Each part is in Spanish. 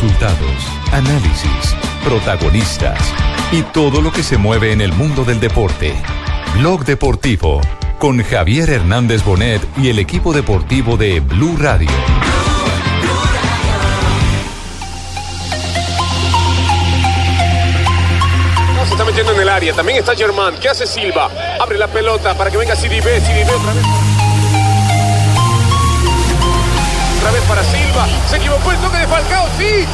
Resultados, análisis, protagonistas y todo lo que se mueve en el mundo del deporte. Blog Deportivo con Javier Hernández Bonet y el equipo deportivo de Blue Radio. Se está metiendo en el área. También está Germán. ¿Qué hace Silva? Abre la pelota para que venga Sidibé. Sidibé otra vez. Otra vez para Silva. Se equivocó el toque de Falcao. Sí.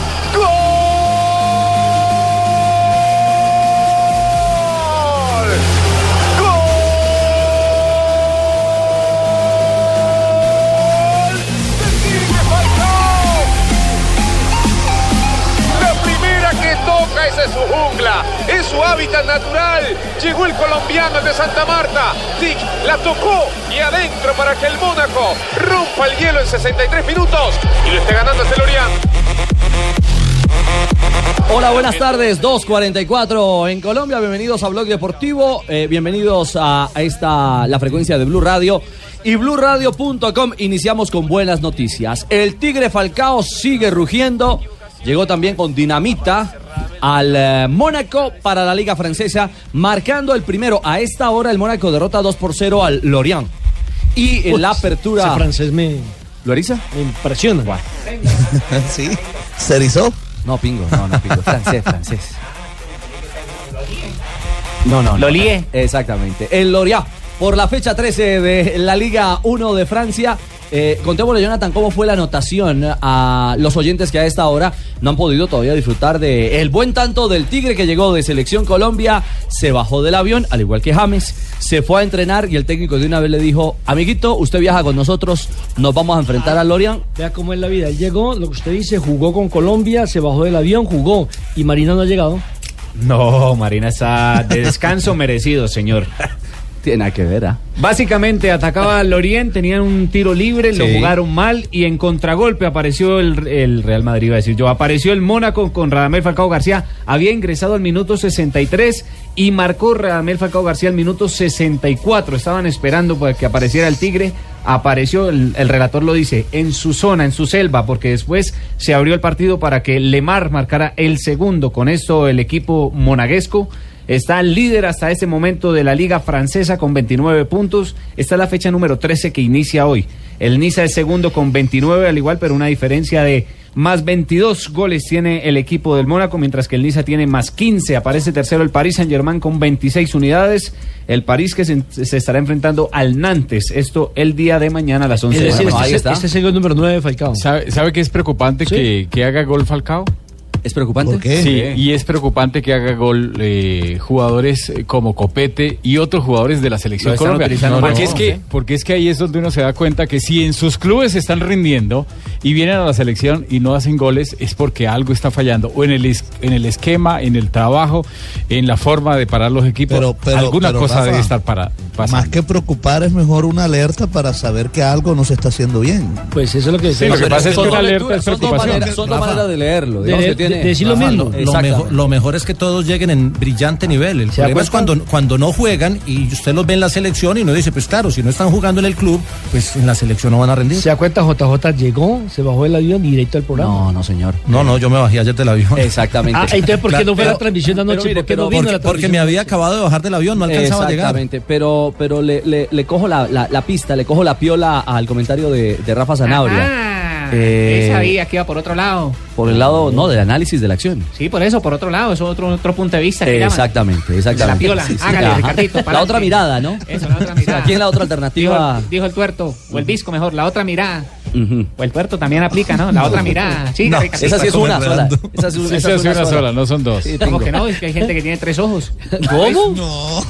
Esa es su jungla, es su hábitat natural. Llegó el colombiano de Santa Marta. Tic la tocó y adentro para que el Mónaco rompa el hielo en 63 minutos y lo esté ganando el Lorient. Hola, buenas tardes. 2.44 en Colombia. Bienvenidos a Blog Deportivo. eh, bienvenidos a, esta, la frecuencia de Blue Radio. Y BlueRadio.com iniciamos con buenas noticias. El Tigre Falcao sigue rugiendo. Llegó también con dinamita al eh, Mónaco para la Liga Francesa, marcando el primero. A esta hora el Mónaco derrota 2 por 0 al Lorient. Y en la apertura... Ese francés me, ¿Lo eriza? me impresiona. ¿Sí? ¿Se erizó? No, pingo, no, no, pingo. Francés, francés. No, no. Lo no. lié. Exactamente. El Lorient, por la fecha 13 de la Liga 1 de Francia. Eh, contémosle, Jonathan, cómo fue la anotación a los oyentes que a esta hora no han podido todavía disfrutar de el buen tanto del Tigre que llegó de Selección Colombia, se bajó del avión, al igual que James, se fue a entrenar y el técnico de una vez le dijo, amiguito, usted viaja con nosotros, nos vamos a enfrentar al Lorient. Vea cómo es la vida. Él llegó, lo que usted dice, jugó con Colombia, se bajó del avión, jugó. Y Marina no ha llegado. No, Marina está de descanso merecido, señor. Tiene nada que ver, ¿ah? Básicamente atacaba al Lorient, tenían un tiro libre, lo jugaron mal y en contragolpe apareció el, el Real Madrid, iba a decir yo, apareció el Mónaco con Radamel Falcao García, había ingresado al minuto 63 y marcó Radamel Falcao García al minuto 64, estaban esperando para que apareciera el Tigre, apareció, el, el relator lo dice, en su zona, en su selva, porque después se abrió el partido para que Lemar marcara el segundo, con esto el equipo monaguesco Está líder hasta este momento de la Liga Francesa con 29 puntos. Esta es la fecha número 13 que inicia hoy. El Niza es segundo con 29 al igual, pero una diferencia de más 22 goles tiene el equipo del Mónaco, mientras que el Niza tiene más 15. Aparece tercero el Paris Saint-Germain con 26 unidades. El París que se, se estará enfrentando al Nantes. Esto el día de mañana a las 11 Es de la mañana. ahí este, está. este es el gol número 9 de Falcao. ¿Sabe, sabe que es preocupante Sí. que, que haga gol Falcao? ¿Es preocupante? ¿Por qué? Sí, y es preocupante que haga gol eh, jugadores eh, como Copete y otros jugadores de la selección Colombia. utilizando porque, es ¿no? que, porque es que ahí es donde uno se da cuenta que si en sus clubes están rindiendo y vienen a la selección y no hacen goles, es porque algo está fallando. O en el, es- en el esquema, en el trabajo, en la forma de parar los equipos. Pero- pero- Alguna pero, cosa Rafa, debe estar para, pasando. Más que preocupar es mejor una alerta para saber que algo no se está haciendo bien. Pues eso es lo que Sí, lo que pasa es que Son una alerta es son dos maneras, son dos maneras de leerlo. de- digamos que de- tiene- de decir lo mismo. Lo, mejor, lo mejor es que todos lleguen en brillante nivel. El ¿Se da problema es cuando, cuando no juegan y usted los ve en la selección y no dice, pues claro, si no están jugando en el club, pues en la selección no van a rendir. Se da cuenta, JJ llegó, se bajó del avión y directo al programa. No, no, señor. No, no, yo me bajé ayer del avión. Exactamente. Ah, entonces, ¿por qué Claro, no fue pero- la transmisión de anoche? mire, ¿Por qué no vino Porque, la porque me había acabado de bajar del avión, no alcanzaba a llegar. Exactamente, pero, pero le, le- le cojo la, la- la pista, le cojo la piola al comentario de, de Rafa Zanabria. Ah, Eh, él sabía que iba por otro lado. Por el lado, no, del análisis de la acción. Sí, por eso, por otro lado, eso es otro, otro punto de vista. que llaman. Exactamente, exactamente. La piola, hágale. Ricardito, La otra mirada, ¿no? Eso, la otra mirada. Aquí en la otra Dijo, alternativa. dijo el tuerto, o el disco mejor, la otra mirada. O el tuerto también aplica, ¿no? La otra mirada. Sí, No. Esa sí es una sola. Esa sí, Esa es una sola, no son dos. Sí, ¿Cómo que no? Es que hay gente que tiene tres ojos. ¿Cómo? No.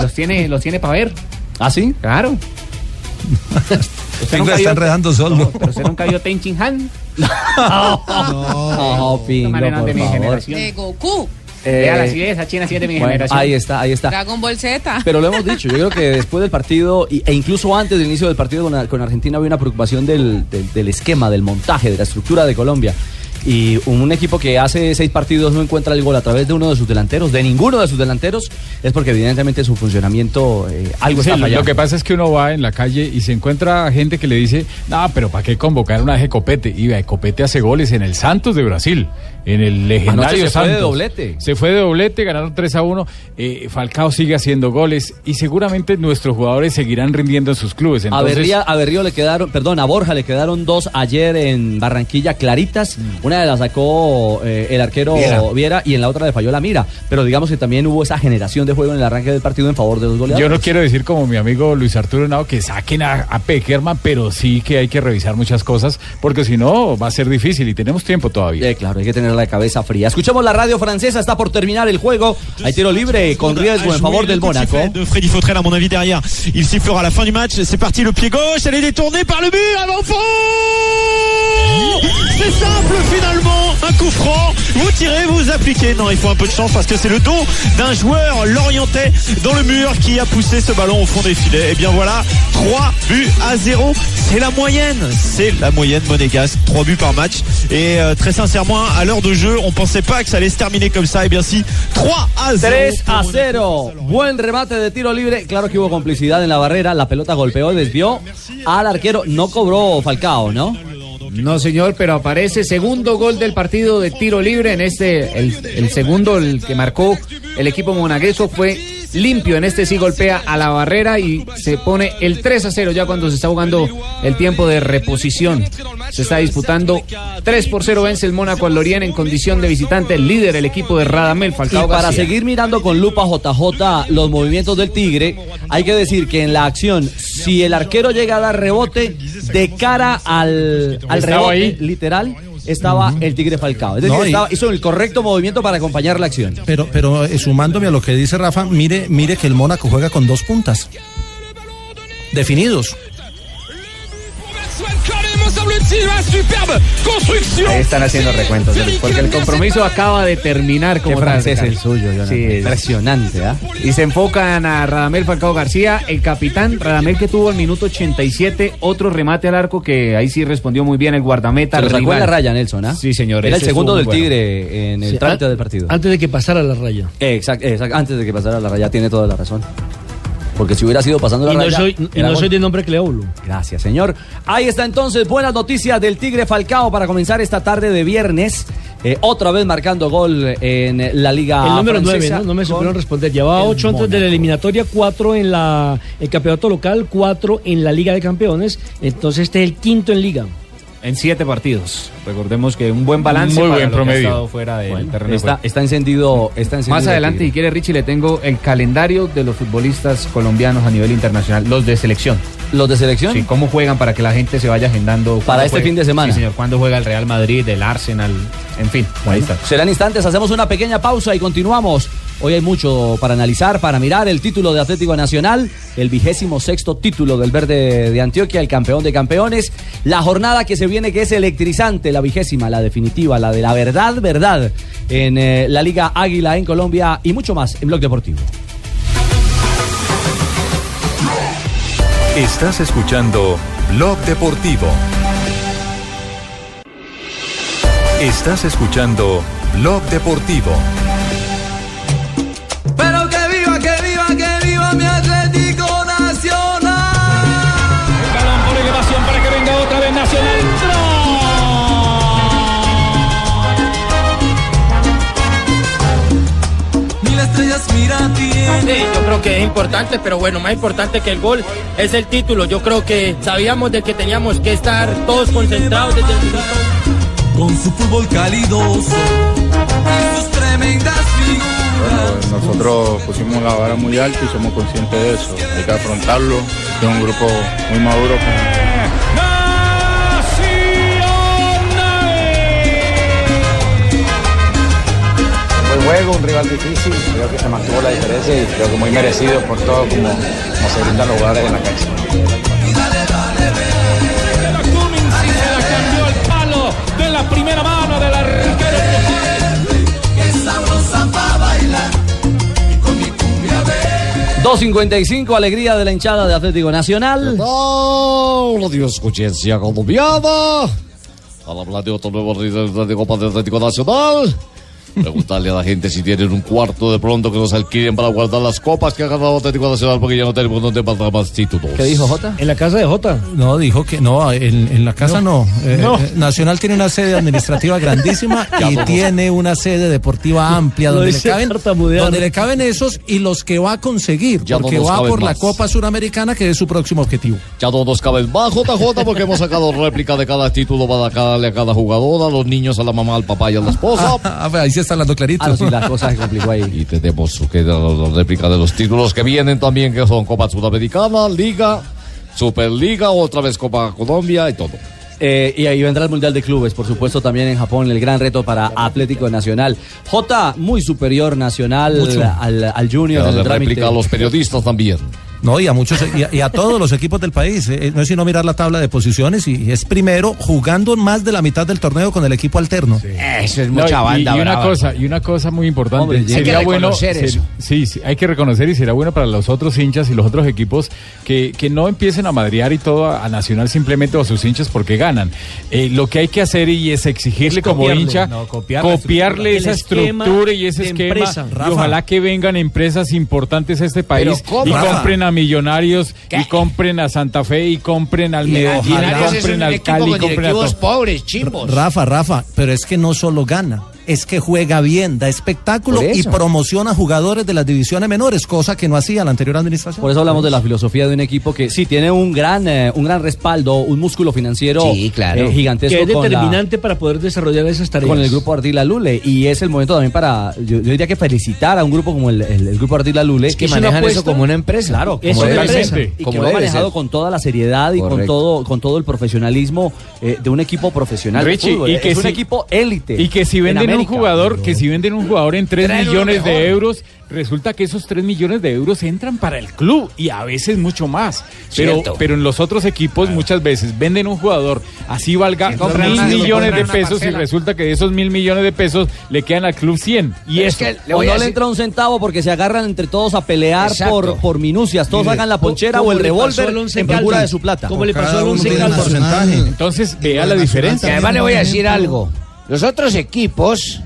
Los tiene, los tiene para ver. ¿Ah, sí? Claro. Usted Pingo nunca está enredando solo. No, pero usted nunca vio Ten Chin Han. No, pingo, Esta manera por de mi favor. generación. De Goku. Eh, Véala, sí, esa china sí es de mi bueno, generación. ahí está, ahí está. Dragon Ball Z. Pero lo hemos dicho, yo creo que después del partido y- e incluso antes del inicio del partido con, con Argentina había una preocupación del, del- del esquema, del montaje, de la estructura de Colombia. Y un equipo que hace seis partidos no encuentra el gol a través de uno de sus delanteros, de ninguno de sus delanteros, es porque evidentemente su funcionamiento eh, algo Sí, está fallando. lo que pasa es que uno va en la calle y se encuentra gente que le dice, no, pero ¿para qué convocar una de Copete? Y vea, Copete hace goles en el Santos de Brasil, en el legendario se fue de doblete. Se fue de doblete, ganaron 3 a 1. eh, Falcao sigue haciendo goles y seguramente nuestros jugadores seguirán rindiendo en sus clubes. A Entonces, Berría- a Berrío le quedaron, perdón, a Borja le quedaron dos ayer en Barranquilla claritas. Una de las sacó eh, el arquero Viera. Viera. y en la otra le falló la mira. Pero digamos que también hubo esa generación de juego en el arranque del partido en favor de los goleadores. yo no quiero decir como mi amigo Luis Arturo Henao que saquen a, a Peckerman, pero sí que hay que revisar muchas cosas porque si no va a ser difícil y tenemos tiempo todavía. Eh, claro, hay que tener la cabeza fría. Escuchemos la radio francesa, está por terminar el juego. Hay tiro libre con riesgo en favor del Mónaco. de Freddy Fautrel à mon avis derrière. Il sifflera à la fin du match. C'est parti le pied gauche. Elle est détournée par le but. Avant C'est simple finalement. Un coup franc. Vous tirez, vous appliquez. Non, il faut un peu de chance parce que c'est le dos d'un joueur l'orientais dans le mur qui a poussé ce ballon au fond des filets. Et bien voilà, 3 buts à 0. C'est la moyenne. C'est la moyenne monégasque. 3 buts par match. Et euh, très sincèrement, à l'heure de jeu, on pensait pas que ça allait se terminer comme ça. Et bien si, 3 à 0. 3 a 0. Buen remate de tiro libre. Claro que hubo complicidad en la barrera. La pelota golpeó y desvió al arquero. No cobró Falcao, ¿no? No, señor, pero aparece segundo gol del partido de tiro libre. En este, el, el segundo, el que marcó el equipo monagueso fue limpio. En este sí golpea a la barrera y se pone el 3 a 0 ya cuando se está jugando el tiempo de reposición. Se está disputando 3 por 0 vence el Mónaco al Lorient en condición de visitante. El líder, el equipo de Radamel Falcao Y para García. seguir mirando con lupa JJ los movimientos del Tigre, hay que decir que en la acción, si el arquero llega a dar rebote de cara al, al rebote, ahí. literal, estaba el Tigre Falcao. Es decir, No, y- estaba- hizo el correcto movimiento para acompañar la acción. Pero, pero eh, sumándome a lo que dice Rafa, mire, mire que el Mónaco juega con dos puntas. Definidos. Ahí están haciendo recuentos, porque el compromiso acaba de terminar como francés el suyo, Jonathan. Sí, es- Impresionante, ¿ah? Y se enfocan a Radamel Falcao García, el capitán Radamel que tuvo al minuto 87 otro remate al arco que ahí sí respondió muy bien el guardameta. Se lo sacó la raya, Nelson, ¿ah? Sí, señor. Era el segundo del bueno. Tigre en el Sí, trámite del partido. Antes de que pasara la raya. Exacto, exacto, antes de que pasara la raya, tiene toda la razón. Porque si hubiera sido pasando la Y no raya. soy, y no gol. soy de nombre Cleóbulo. Gracias, señor. Ahí está entonces, buenas noticias del Tigre Falcao para comenzar esta tarde de viernes. Eh, otra vez marcando gol en la Liga El número 9, francesa ¿no? No me supieron responder. Llevaba el 8 antes de la eliminatoria, 4 en la el campeonato local, 4 en la Liga de Campeones. Entonces este es el quinto en Liga. En siete partidos. Recordemos que un buen balance Muy para buen lo que ha promedio. estado fuera del Bueno, terreno de está, está encendido, está encendido. Más el adelante, si quiere Richie, le tengo el calendario de los futbolistas colombianos a nivel internacional, los de selección. ¿Los de selección? Sí, cómo juegan para que la gente se vaya agendando. Para este juega- fin de semana. Sí, señor. Cuándo juega el Real Madrid, el Arsenal, en fin. ahí está. Serán instantes, hacemos una pequeña pausa y continuamos. Hoy hay mucho para analizar, para mirar el título de Atlético Nacional, el vigésimo sexto título del Verde de Antioquia, el campeón de campeones. La jornada que se viene que es electrizante, la vigésima, la definitiva, la de la verdad, verdad, en eh, la Liga Águila en Colombia y mucho más en Blog Deportivo. Estás escuchando Blog Deportivo. Estás escuchando Blog Deportivo. Pero que viva, que viva, que viva mi Atlético Nacional. El balón por elevación para que venga otra vez Nacional. Mil estrellas mira. Sí, yo creo que es importante, pero bueno, más importante que el gol es el título. Yo creo que sabíamos de que teníamos que estar todos concentrados desde el minuto Con su fútbol calidoso y sus tremendas figuras. Nosotros pusimos la vara muy alta y somos conscientes de eso. Hay que afrontarlo. Es un grupo muy maduro. Buen juego, un rival difícil, creo que se mantuvo la diferencia y creo que muy merecido por todo como, como se brindan los jugadores en la cancha. 2.55, alegría de la hinchada de Atlético Nacional. Hola, Dios, escuchencia colombiana. Al hablar de otro nuevo rival de Copa del Atlético Nacional. Preguntarle a la gente si tienen un cuarto de pronto que nos alquilen para guardar las copas que ha ganado Atlético Nacional porque ya no tenemos donde mandar más títulos. ¿Qué dijo Jota? En la casa de Jota. No, dijo que no, en, en la casa no. Eh, No. eh, Nacional tiene una sede administrativa grandísima y vamos. tiene una sede deportiva amplia donde le, caben, donde le caben esos y los que va a conseguir, Ya no porque nos va caben por la más. Copa Suramericana que es su próximo objetivo. Ya no nos cabe más JJ porque hemos sacado réplica de cada título para darle a cada jugador, a los niños, a la mamá, al papá y a la esposa. Ah, ahí sí está hablando clarito. Ah, no, sí, la cosa se complicó ahí. Y tenemos que la, la réplica de los títulos que vienen también, que son Copa Sudamericana, Liga, Superliga, otra vez Copa Colombia y todo. Eh, y ahí vendrá el Mundial de Clubes, por supuesto, también en Japón, el gran reto para Atlético Nacional. J, muy superior Nacional Mucho. al, al Junior en el réplica a los periodistas también. No, y a muchos y a, y a todos los equipos del país. Eh, no es sino mirar la tabla de posiciones y es primero jugando más de la mitad del torneo con el equipo alterno. Eso es No, mucha y- banda. y, una brava. cosa y una cosa muy importante Hombre, hay que sería bueno reconocer ser- eso. sí, sí, hay que reconocer y será bueno para los otros hinchas y los otros equipos que, que no empiecen a madrear y todo a, a Nacional simplemente o a sus hinchas porque ganan Eh, lo que hay que hacer y es exigirle Es como hincha no, copiar copiarle estructura. esa estructura y ese esquema empresa. y Rafa. ojalá que vengan empresas importantes a este país y compren a Millonarios ¿Qué? y compren a Santa Fe y compren al Medellín compren al Cali compren a directivos todo. pobres, chimbos. Rafa, Rafa, pero es que no solo gana, es que juega bien, da espectáculo y promociona jugadores de las divisiones menores, cosa que no hacía la anterior administración. Por eso hablamos de la filosofía de un equipo que sí tiene un gran, eh, un gran respaldo, un músculo financiero Sí, claro. eh, gigantesco Que es la- determinante para poder desarrollar esas tareas. con el grupo Ardila Lule y es el momento también para yo, yo diría que felicitar a un grupo como el, el- el grupo Ardila Lule Es que es una manejan eso como una empresa. claro Es como una debe empresa. y Como que lo ha manejado ser. con toda la seriedad y con todo con todo el profesionalismo eh, de un equipo profesional de Richie, fútbol. y que es un equipo élite Y que si en venden un jugador, que si venden un jugador en 3 Traen uno millones de euros, resulta que esos 3 millones de euros entran para el club y a veces mucho más. Pero, Cierto. pero en los otros equipos muchas veces venden un jugador, así valga compran mil una- millones de una pesos y parcela. resulta que de esos mil millones de pesos le quedan al club 100. Y Pero es eso. que le o voy no le decir- entra un centavo porque se agarran entre todos a pelear Exacto. por, por minucias. Todos hagan la ponchera o el revólver en procura de su plata. Como le pasó al Once Caldas. porcentaje. Entonces vea la diferencia. Y además le voy a decir algo. Los otros equipos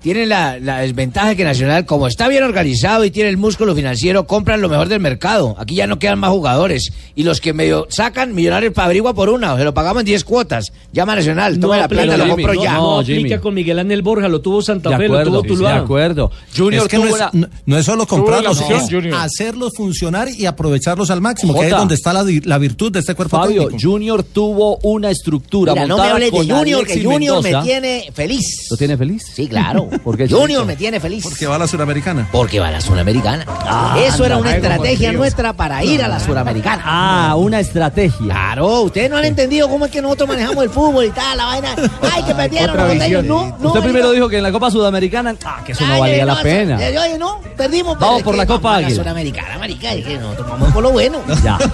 tienen la, la desventaja que Nacional, como está bien organizado y tiene el músculo financiero, compran lo mejor del mercado. Aquí ya no quedan más jugadores. Y los que medio sacan, Millonarios para averigua por una, o se lo pagamos en 10 cuotas. Llama a Nacional, toma la plata, lo compro no, ya. No, No, aplica con Miguel Ángel Borja, lo tuvo Santa de Fe, lo tuvo de Tuluá. acuerdo. Junior es que no es, no, no es solo comprarlos, es Junior. hacerlos funcionar y aprovecharlos al máximo, que Jota. es donde está la, virtud de este cuerpo Fabio, técnico. Junior tuvo una estructura Mira, no me montada hables de Junior, que Junior me tiene feliz. ¿Lo tiene feliz? Sí, claro. ¿Por qué, Junior me tiene feliz. Porque va a la Suramericana. Porque va a la Suramericana. Eso era una estrategia nuestra para ir a la Suramericana. Ah, una estrategia. Claro, ustedes no han entendido cómo es que nosotros manejamos el fútbol y tal, la vaina. Ay, que perdieron los costeños. No, no. Usted primero no. dijo que en la Copa Sudamericana, ah, que eso no valía la no, pena. Oye, no, perdimos. Vamos por la Copa Águila. Suramericana, marica, es que nosotros vamos por lo bueno. Ya.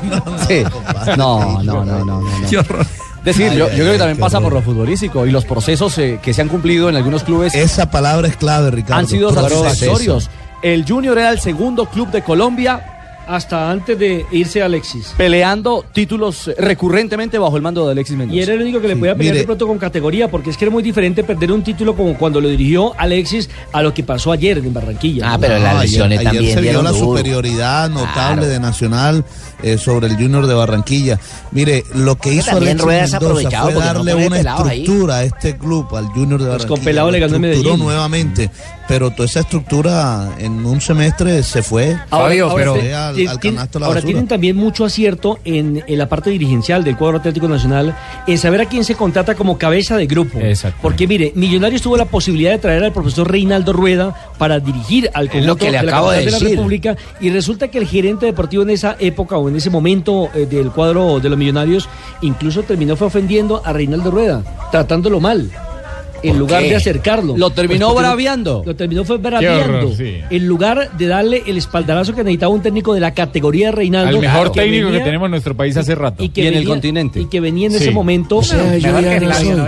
No, no, no, no, no. no. Qué horror. Es decir, Ay, yo, ay, yo creo que también pasa por lo futbolístico y los procesos eh, que se han cumplido en algunos clubes Esa palabra es clave, Ricardo. han sido satisfactorios. El Junior era el segundo club de Colombia Hasta antes de irse Alexis. peleando títulos recurrentemente bajo el mando de Alexis Mendoza. Y era el único que le podía pelear mire. de pronto con categoría, porque es que era muy diferente perder un título como cuando lo dirigió Alexis a lo que pasó ayer en Barranquilla. Ah, pero No, las ayer- lesiones ayer también se vio la duro. superioridad notable Claro. de Nacional eh, sobre el Junior de Barranquilla. Mire, lo que hizo Alexis Mendoza fue no darle una ahí. estructura a este club, al Junior de Pues Barranquilla. con Pelado le ganó Medellín. nuevamente, pero toda esa estructura en un semestre se fue. Ahora, pero ahora, al, ti- al ti- canasto de la ahora basura. tienen también mucho acierto en, en la parte dirigencial del cuadro Atlético Nacional en saber a quién se contrata como cabeza de grupo. Exacto. Porque mire, Millonarios tuvo la posibilidad de traer al profesor Reinaldo Rueda para dirigir al Es lo conjunto que le de la de de, la decir. República y resulta que el gerente deportivo en esa época o en ese momento eh, del cuadro de los Millonarios incluso terminó fue ofendiendo a Reinaldo Rueda, tratándolo mal. En ¿Por lugar qué? de acercarlo. Lo terminó porque braviando. Lo terminó fue horror, braviando. sí. En lugar de darle el espaldarazo que necesitaba un técnico de la categoría de Reinaldo. Al mejor técnico que venía- tenemos en nuestro país hace rato. y, que Y en el continente. Y que venía en ese momento. O sea, yo ya no soy- ¿no?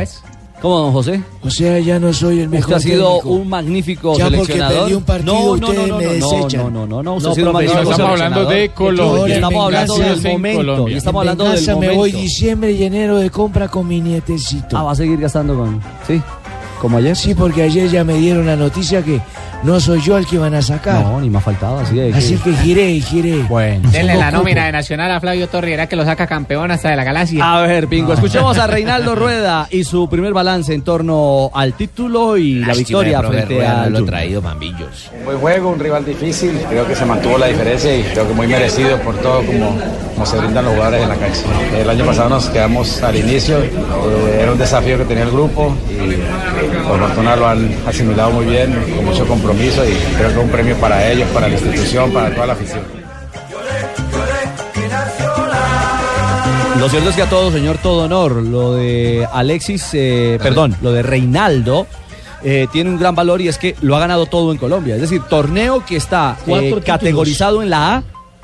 ¿Cómo, don José? O sea, ya no soy el mejor Usted ha sido técnico. un magnífico Ya porque seleccionador. perdí un partido, no, no, no, no, me no, desechan. no, no, no, no, usted No, ha sido un profesor, magnífico estamos hablando de Colombia. Estamos hablando del momento. Estamos hablando del me momento. voy diciembre y enero de compra con mi nietecito. Ah, va a seguir gastando con. Sí. ¿Como ayer? Sí, porque ayer ya me dieron la noticia que no soy yo el que van a sacar. No, ni me ha faltado. Así, de Así que giré y giré. Bueno. Denle la nómina de Nacional a Flavio Torriera que lo saca campeón hasta de la galaxia. A ver, Pingo, escuchemos a Reinaldo Rueda y su primer balance en torno al título y la victoria frente Rueda haberlo Junior. traído Mambillos. Buen juego, un rival difícil. Creo que se mantuvo la diferencia y creo que muy merecido por todo como, como se brindan los jugadores en la cancha. El año pasado nos quedamos al inicio, eh, era un desafío que tenía el grupo y por fortuna lo han asimilado muy bien, con mucho compromiso y creo que es un premio para ellos, para la institución, para toda la afición. Lo cierto es que a todo señor, todo honor. Lo de Alexis, eh, perdón, lo de Reinaldo. eh, tiene un gran valor y es que lo ha ganado todo en Colombia. Es decir, torneo que está eh, categorizado en la A,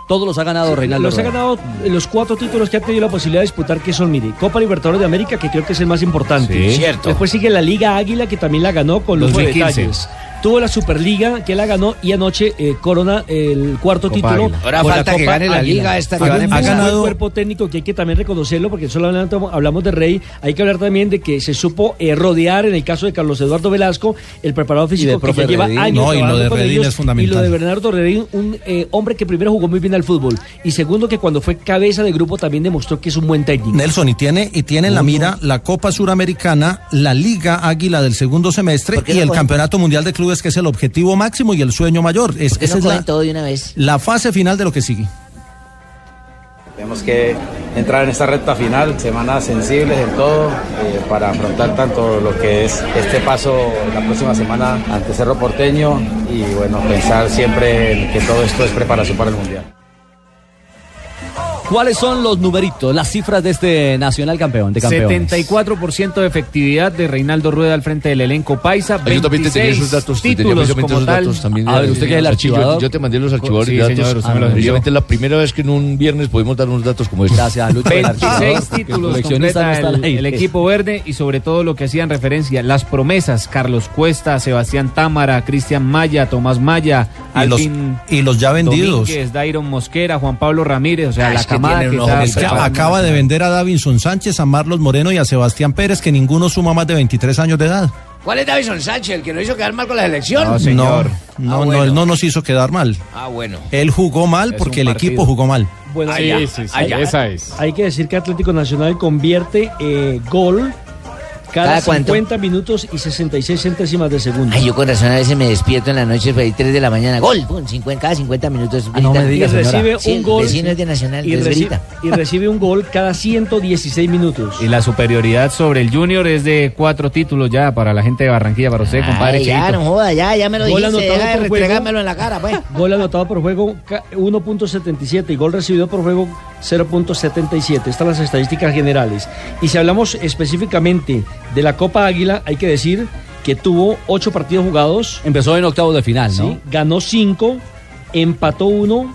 todos los ha ganado Reinaldo. Los ha ganado los cuatro títulos que ha tenido la posibilidad de disputar, que son, mire, Copa Libertadores de América, que creo que es el más importante. Sí. Cierto. Después sigue la Liga Águila, que también la ganó con los 2015. detalles. Tuvo la Superliga, que la ganó, y anoche eh, corona el cuarto Copa título. Águila. Ahora con la falta que gane la Águila. Liga esta que Ha, van a ha ganado el cuerpo técnico, que hay que también reconocerlo, porque solamente hablamos de Rey. Hay que hablar también de que se supo eh, rodear, en el caso de Carlos Eduardo Velasco, el preparador de físico que ya lleva Redín. años No, y lo de con Redín ellos, es fundamental. Y lo de Bernardo Redín, un eh, hombre que primero jugó muy bien al fútbol y segundo que cuando fue cabeza de grupo también demostró que es un buen técnico. Nelson, y tiene, y tiene en la mira la Copa Suramericana, la Liga Águila del segundo semestre ¿Por qué y el Campeonato Mundial de Clubes, que es el objetivo máximo y el sueño mayor. Es, ¿Por qué esa no es la, todo de una vez? la fase final de lo que sigue. Tenemos que entrar en esta recta final, semanas sensibles en todo, eh, para afrontar tanto lo que es este paso la próxima semana ante Cerro Porteño y bueno, pensar siempre en que todo esto es preparación para el Mundial. ¿Cuáles son los numeritos, las cifras de este nacional campeón, de campeones? 74% de efectividad de Reinaldo Rueda al frente del elenco Paisa. Ah, Yo también te tenía 26 esos datos, títulos como esos tal. datos también. A ver, usted que es el yo- archivador. Yo, te mandé los archivadores Sí, de datos. señor, usted me los envió. Precisamente la primera vez que en un viernes pudimos dar unos datos como estos. Gracias, Lucho. el archivador, 26 porque el títulos completa el, el equipo verde y sobre todo lo que hacían referencia, las promesas, Carlos Cuesta, Sebastián Támara, Cristian Maya, Tomás Maya, Y los, Alvin y los ya vendidos. Domínguez, Dairon Mosquera, Juan Pablo Ramírez, o sea, Ah, la que acaba de vender a Davinson Sánchez, a Marlos Moreno y a Sebastián Pérez, que ninguno suma más de 23 años de edad. ¿Cuál es Davison Sánchez, el que nos hizo quedar mal con la selección? No, señor. No, no, Ah, no, bueno. él no nos hizo quedar mal. Ah, bueno. Él jugó mal Es porque el equipo jugó mal. Bueno, Ah, Sí, sí, sí, allá. esa es. hay que decir que Atlético Nacional convierte eh, gol cada, ¿Cada cuánto? 50 minutos y 66 centésimas de segundo. Ay, yo con razón a veces me despierto en la noche, pues, 3 de la mañana, gol, pum, 50, cada 50 minutos. Ah, no me gritan. diga, y señora. recibe Sí, un gol vecino es de Nacional, y, entonces reci- grita. y recibe un gol cada 116 minutos. Y la superioridad sobre el Junior es de cuatro títulos ya para la gente de Barranquilla, para usted, compadre. Ay, ya, Cheito. no joda, ya, ya me lo Gol dijiste, anotado deja de por juego. restregármelo en la cara, pues. Gol anotado por juego ca- 1.77 y gol recibido por juego 0.77. Estas las estadísticas generales. Y si hablamos específicamente de la Copa Águila, hay que decir que tuvo 8 partidos jugados, Empezó en octavos de final, ¿no? ¿sí? ganó 5, empató 1,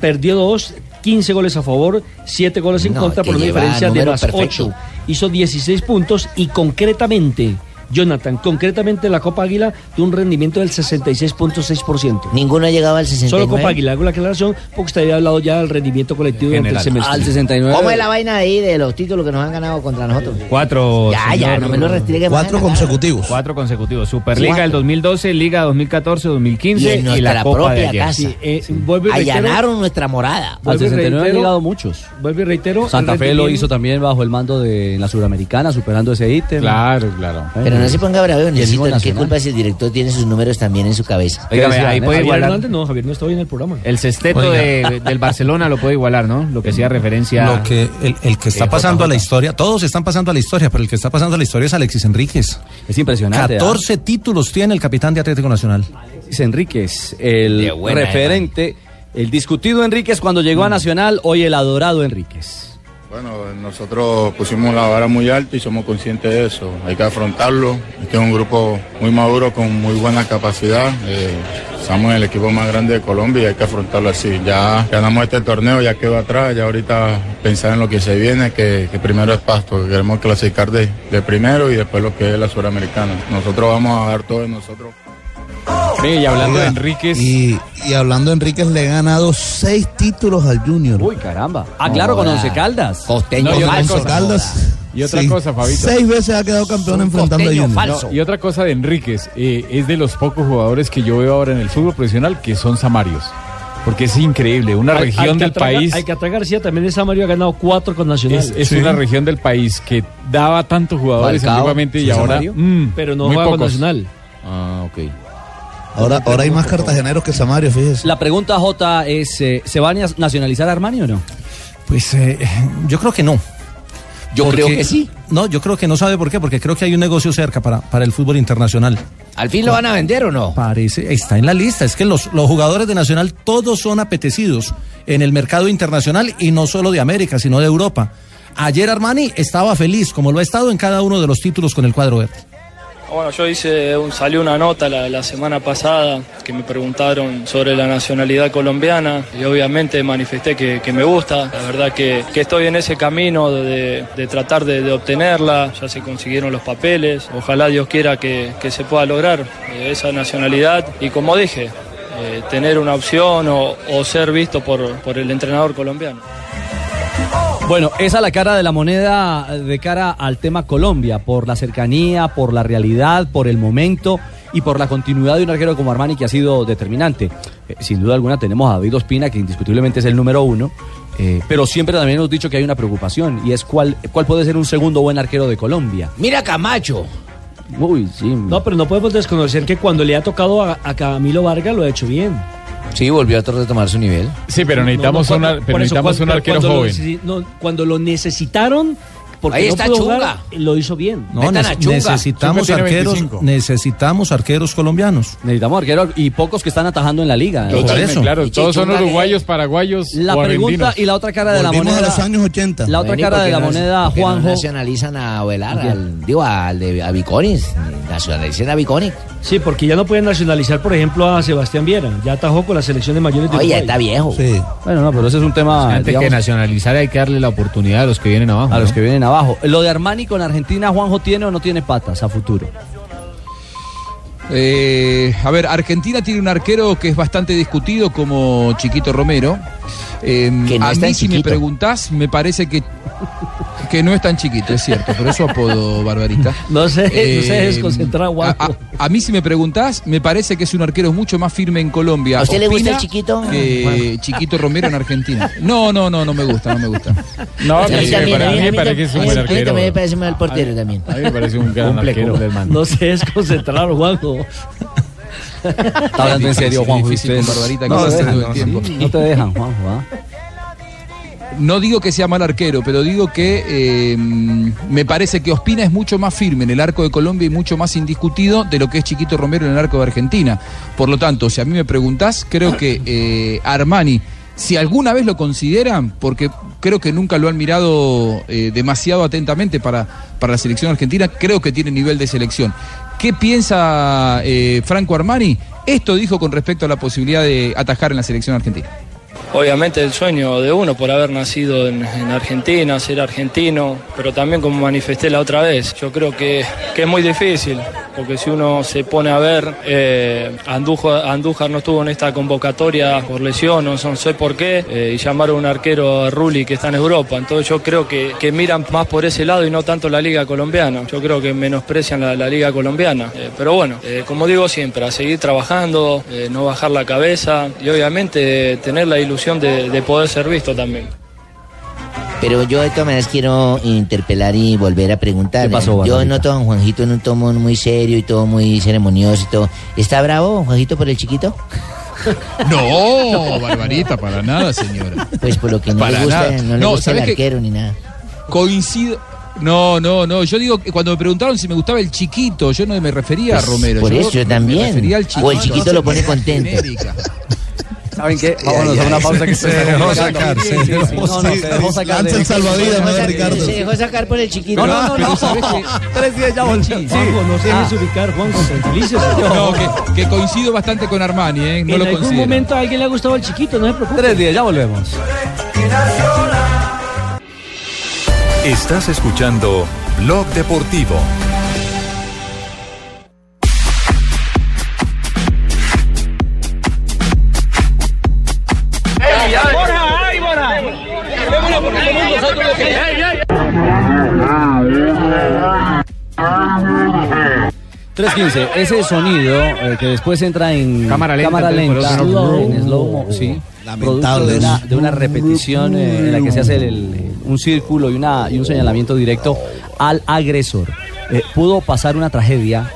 perdió 2, 15 goles a favor, 7 goles en No, contra por una diferencia de más perfecto. 8. Hizo 16 puntos y concretamente, Jonathan, concretamente la Copa Águila tuvo un rendimiento del 66.6%. Ninguno ha llegado al 69. Solo Copa Águila, hago la aclaración porque usted había hablado ya del rendimiento colectivo durante el General. semestre. Al 69. ¿Cómo es la vaina ahí de los títulos que nos han ganado contra nosotros? Cuatro. Ya, ya, no me lo restregue más Cuatro consecutivos. Cuatro consecutivos. Superliga Cuatro. del 2012, Liga 2014, 2015 Y y, la Copa de propia ayer. casa. Sí, eh, vuelvo y reitero- Allanaron nuestra morada. Al vuelvo y 69 han llegado muchos. Vuelvo y reitero. Santa Fe lo hizo también bajo el mando de la Suramericana, superando ese ítem. Claro, claro. Pero no se ponga bravo, necesito. ¿Qué culpa si el director tiene sus números también en su cabeza? Decía, ahí ¿no? puede igualar. Hernández no, Javier no está hoy en el programa. El sexteto de- del Barcelona lo puede igualar, ¿no? Lo que hacía referencia Lo que, el, el que está Eh, pasando a la historia, todos están pasando a la historia, pero el que está pasando a la historia es Alexis Enríquez. Es impresionante. 14 títulos tiene el capitán de Atlético Nacional. Alexis Enríquez, el buena, referente, el discutido Enríquez cuando llegó a Mm. Nacional, hoy el adorado Enríquez. Bueno, nosotros pusimos la vara muy alta y somos conscientes de eso. Hay que afrontarlo. Este es un grupo muy maduro con muy buena capacidad. Eh, Somos el equipo más grande de Colombia y hay que afrontarlo así. Ya ganamos este torneo, ya quedó atrás, ya ahorita pensar en lo que se viene, que, que primero es Pasto, que queremos clasificar de, de primero y después lo que es la Suramericana. Nosotros vamos a dar todo de nosotros. Y hablando Oiga, de Enríquez. Y, y hablando de Enríquez, le ha ganado seis títulos al Junior. Uy, caramba. Ah, claro, con Once Caldas. Costeño No, falso. cosa. Caldas. Y otra Sí. cosa, Fabito. Seis veces ha quedado campeón enfrentando a Junior. No, y otra cosa de Enríquez, eh, es de los pocos jugadores que yo veo ahora en el fútbol profesional que son samarios. Porque es increíble, una región del Alcatraz- país Alcatraz García también es Samario, ha ganado cuatro con Nacional. es, es una región del país que daba tantos jugadores Falcao, antiguamente y ahora mm, Pero no juega con. Nacional. Ah, ok. Ahora, ahora hay más cartageneros que Samario, fíjese. La pregunta J es, eh, ¿se va a nacionalizar Armani o no? Pues eh, yo creo que no. Yo creo que sí. No, yo creo que no sabe por qué, porque creo que hay un negocio cerca para, para el fútbol internacional. ¿Al fin lo van a vender o no? Parece, está en la lista. Es que los, los jugadores de Nacional todos son apetecidos en el mercado internacional y no solo de América, sino de Europa. Ayer Armani estaba feliz, como lo ha estado en cada uno de los títulos con el cuadro verde. Bueno, yo hice, salió una nota la, semana pasada que me preguntaron sobre la nacionalidad colombiana y obviamente manifesté que, me gusta. La verdad que, estoy en ese camino de, tratar de, obtenerla. Ya se consiguieron los papeles. Ojalá Dios quiera que, se pueda lograr eh, esa nacionalidad. Y como dije, eh, tener una opción o, ser visto por el entrenador colombiano. Bueno, esa es la cara de la moneda de cara al tema Colombia, por la cercanía, por la realidad, por el momento y por la continuidad de un arquero como Armani que ha sido determinante. Eh, sin duda alguna tenemos a David Ospina, que indiscutiblemente es el número uno, eh, pero siempre también hemos dicho que hay una preocupación y es cuál, cuál puede ser un segundo buen arquero de Colombia. Mira Camacho. Uy, sí. No, pero no podemos desconocer que cuando le ha tocado a, a Camilo Vargas lo ha hecho bien. Sí, volvió a retomar su nivel. Sí, pero necesitamos, No, no, una- pero eso, necesitamos cuando- un arquero cuando joven. no, cuando lo necesitaron, porque Ahí está Chunga. jugar, lo hizo bien. No, nece- necesitamos Chunga arqueros, 25. necesitamos arqueros colombianos. Necesitamos arqueros y pocos que están atajando en la liga. ¿eh? Claro, todos son uruguayos, paraguayos La o pregunta y la otra cara de la moneda. a los años 80. La otra Bueno, ¿y cara de la moneda, no Juanjo. nacionalizan a Ovelar, ¿A quién? al, digo, al de a Viconis, nacionalicen a Viconis. Sí, porque ya no pueden nacionalizar, por ejemplo, a Sebastián Viera. Ya atajó con la selección de mayores de Oye, Uruguay. está viejo. Sí. Bueno, no, pero ese es un tema. Antes digamos, que nacionalizar hay que darle la oportunidad a los que vienen abajo. a los que vienen abajo. Lo de Armani con Argentina, Juanjo, ¿tiene o no tiene patas a futuro? Eh, a ver, Argentina tiene un arquero que es bastante discutido como Chiquito Romero. Eh, Que no a mí si me preguntás, me parece que, que no es tan chiquito, es cierto, por eso apodo Barbarita. No se, no se Eh, desconcentra, a, Juanjo. a- a mí si me preguntás, me parece que es un arquero mucho más firme en Colombia. ¿A usted le gusta el chiquito? Que Chiquito Romero en Argentina. No, no, no, no me gusta, no me gusta. No, A a mí mí me también, a a mí mí parece que es a un mí buen arquero. me parece mal portero también. A mí me parece un gran Cumple, arquero. cumple. No se desconcentraron, Juanjo. Está hablando en serio, Juanjo. difícil ustedes- con Barbarita, que no, se dejan, todo el no, tiempo. sí, no te dejan, Juanjo. ¿ah? No digo que sea mal arquero, pero digo que eh, me parece que Ospina es mucho más firme en el arco de Colombia y mucho más indiscutido de lo que es Chiquito Romero en el arco de Argentina. Por lo tanto, si a mí me preguntás, creo que eh, Armani, si alguna vez lo consideran, porque creo que nunca lo han mirado eh, demasiado atentamente para, para la selección argentina, creo que tiene nivel de selección. ¿Qué piensa eh, Franco Armani? Esto dijo con respecto a la posibilidad de atajar en la selección argentina. Obviamente el sueño de uno por haber nacido en, en Argentina, ser argentino, pero también como manifesté la otra vez, yo creo que, que es muy difícil, porque si uno se pone a ver, eh, Andújar, no estuvo en esta convocatoria por lesión, no sé por qué, eh, y llamaron a un arquero a Rulli que está en Europa, entonces yo creo que, que miran más por ese lado y no tanto la liga colombiana, yo creo que menosprecian la, la liga colombiana, Eh, pero bueno, eh, como digo siempre, a seguir trabajando, no bajar la cabeza y obviamente tener la ilusión de, de poder ser visto también. Pero yo de todas maneras quiero interpelar y volver a preguntar. ¿Qué pasó, yo noto a don Juanjito en un tono muy serio y todo muy ceremonioso y todo. ¿Está bravo don Juanjito por el chiquito? No, Barbarita, para nada, señora. Pues por lo que no Para le gusta, nada. no le No, gusta el arquero ni nada. Coincido. No, no, no. Yo digo que cuando me preguntaron si me gustaba el chiquito, yo no me refería Pues, a Romero. por eso yo me también. refería al O el chiquito lo pone contento. genérica. ¿Saben qué? Vámonos a una pausa que Se dejó sacar, se dejó sacar. Lanza el salvavidas, ¿no, Ricardo? Se dejó sacar por el chiquito. No, no, no, no. Tres días ya volví. Juanjo, no se dejes ubicar, Juanjo, tranquilícese. No, que, que coincido bastante con Armani, ¿eh? No en lo algún considero. momento a alguien le ha gustado el chiquito, no se preocupe. Tres días, ya volvemos. Estás escuchando Blog Deportivo. 3.15, ese sonido eh, que después entra en Cámara lenta, cámara entonces, lenta, por eso- en slow-mo, sí, Lamentable producto de una, eso. de una repetición eh, en la que se hace el- el- un círculo y, una, y un señalamiento directo al agresor. Eh, pudo pasar una tragedia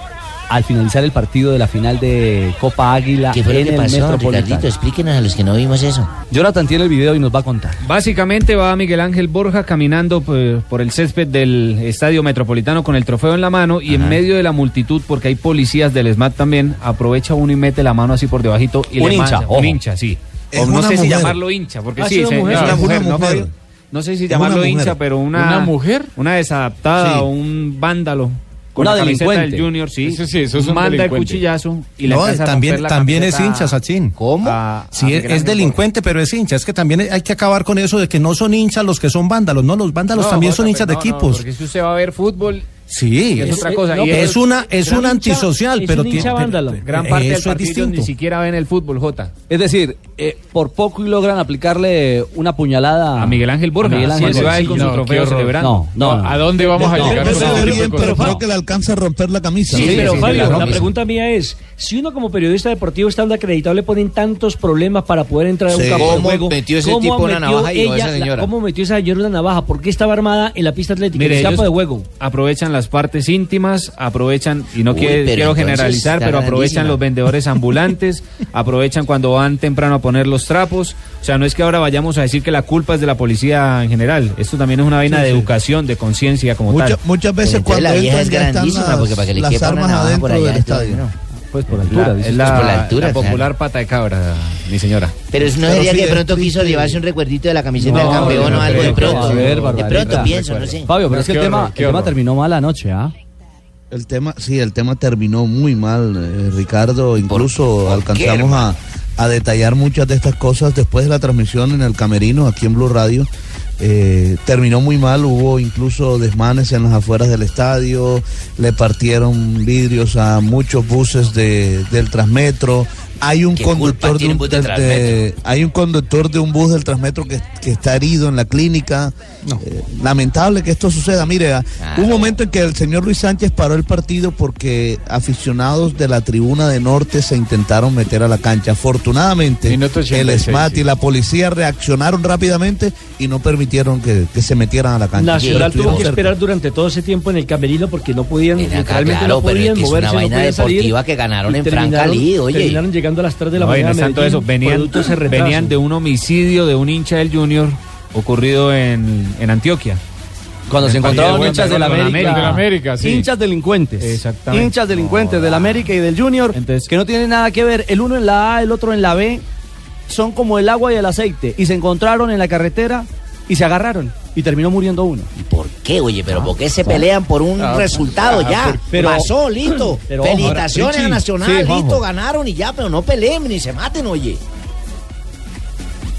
al finalizar el partido de la final de Copa Águila ¿Qué fue lo en que el pasó, Metropolitano. Ricardito? Explíquenos a los que no vimos eso. Jonathan tiene el video y nos va a contar. Básicamente va Miguel Ángel Borja caminando pues, por el césped del Estadio Metropolitano con el trofeo en la mano y en medio de la multitud, porque hay policías del SMAT también, aprovecha uno y mete la mano así por debajito y Un le hincha, manda- ojo. un hincha, sí. Es O no sé si llamarlo hincha, porque Ah, sí, es mujer. es una Es una mujer, ¿no? No sé si llamarlo hincha, pero una ¿Una mujer? una desadaptada Sí. o un vándalo. Con Una la camiseta del Junior, sí. Eso sí, eso es un Manda el cuchillazo y No, también, también es hincha, Sachin. ¿Cómo? a- Sí, a es, Ángel delincuente, pero es hincha. Es que también hay que acabar con eso de que no son hinchas los que son vándalos. No, los vándalos No, también Jota, son hinchas de no, no, equipos. porque es que usted va a ver fútbol Sí, es es, otra cosa. no, y es una es un antisocial, es pero un tiene- vándalo. gran parte del eso es partido distinto. ni siquiera ven el fútbol, Jota. Es decir, eh, por poco y logran aplicarle una puñalada A Miguel Ángel Borja. a Miguel Ángel Sí, se va Borja. él con su No, trofeo celebrando. No. ¿A dónde vamos a llegar? bien, pero creo que le alcanza a romper la camisa. Sí, pero Fabio, la pregunta mía es, si uno como periodista deportivo estando acreditado le ponen tantos problemas para poder entrar a un Sí. campo de ¿Cómo juego, metió ese ¿cómo tipo una metió navaja y esa señora? la- ¿Cómo metió esa señora una navaja? ¿Por qué estaba armada en la pista atlética, Mire, en el campo de juego? aprovechan las partes íntimas, aprovechan, y no Uy, quiere- pero quiero generalizar, pero aprovechan grandísima. los vendedores ambulantes, aprovechan cuando van temprano a poner los trapos. O sea, no es que ahora vayamos a decir que la culpa es de la policía en general. Esto también es una vaina de educación, de conciencia como tal. muchas veces cuando la vieja es grandísima, las, porque para que le las armas adentro allá, del estadio. no. Pues por La- altura, es dices. la, Pues por la altura, la popular claro. pata de cabra, mi señora. Pero no sería que de pronto quiso llevarse un recuerdito de la camiseta No, del campeón no o algo de pronto. de pronto pienso, no sé. Fabio, pero es que el tema, el tema terminó mal anoche, ¿ah? El tema, sí, el tema terminó muy mal, eh, Ricardo. Incluso alcanzamos a, a detallar muchas de estas cosas después de la transmisión en el camerino aquí en Blue Radio. Eh, terminó muy mal, hubo incluso desmanes en las afueras del estadio, le partieron vidrios a muchos buses de, del Transmetro. Hay un ¿Qué culpa conductor de un, bus del de- de- hay un conductor de un bus del Transmetro que, que está herido en la clínica. Eh, lamentable que esto suceda. Mire, ah, Claro. hubo un momento en que el señor Luis Sánchez paró el partido porque aficionados de la tribuna de norte se intentaron meter a la cancha. Afortunadamente, el 86, SMAT sí. y la policía reaccionaron rápidamente y no permitieron que, que se metieran a la cancha. Nacional tuvo que cerca. esperar durante todo ese tiempo en el camerino porque no podían, acá, claro, no moverse, una no vaina podían salir. deportiva que ganaron en terminaron- Francalí, oye. Terminaron llegando a las 3 de la No, mañana. no tanto eso, venían, de venían de un homicidio de un hincha del Junior ocurrido en, en Antioquia. Cuando se En encontraron de hinchas del América. América. Del América, sí. Hinchas delincuentes. Exactamente. Hinchas delincuentes del América y del Junior. que no tienen nada que ver. El uno en la A, el otro en la B. Son como el agua y el aceite. Y se encontraron en la carretera y se agarraron. Y terminó muriendo uno. ¿Por qué, oye? ¿Pero por qué se pelean por un Ah, resultado ah, ya? pero- Pasó, listo. pero, Felicitaciones ahora, a Nacional, sí, listo, ganaron y ya, pero no peleen ni se maten, oye.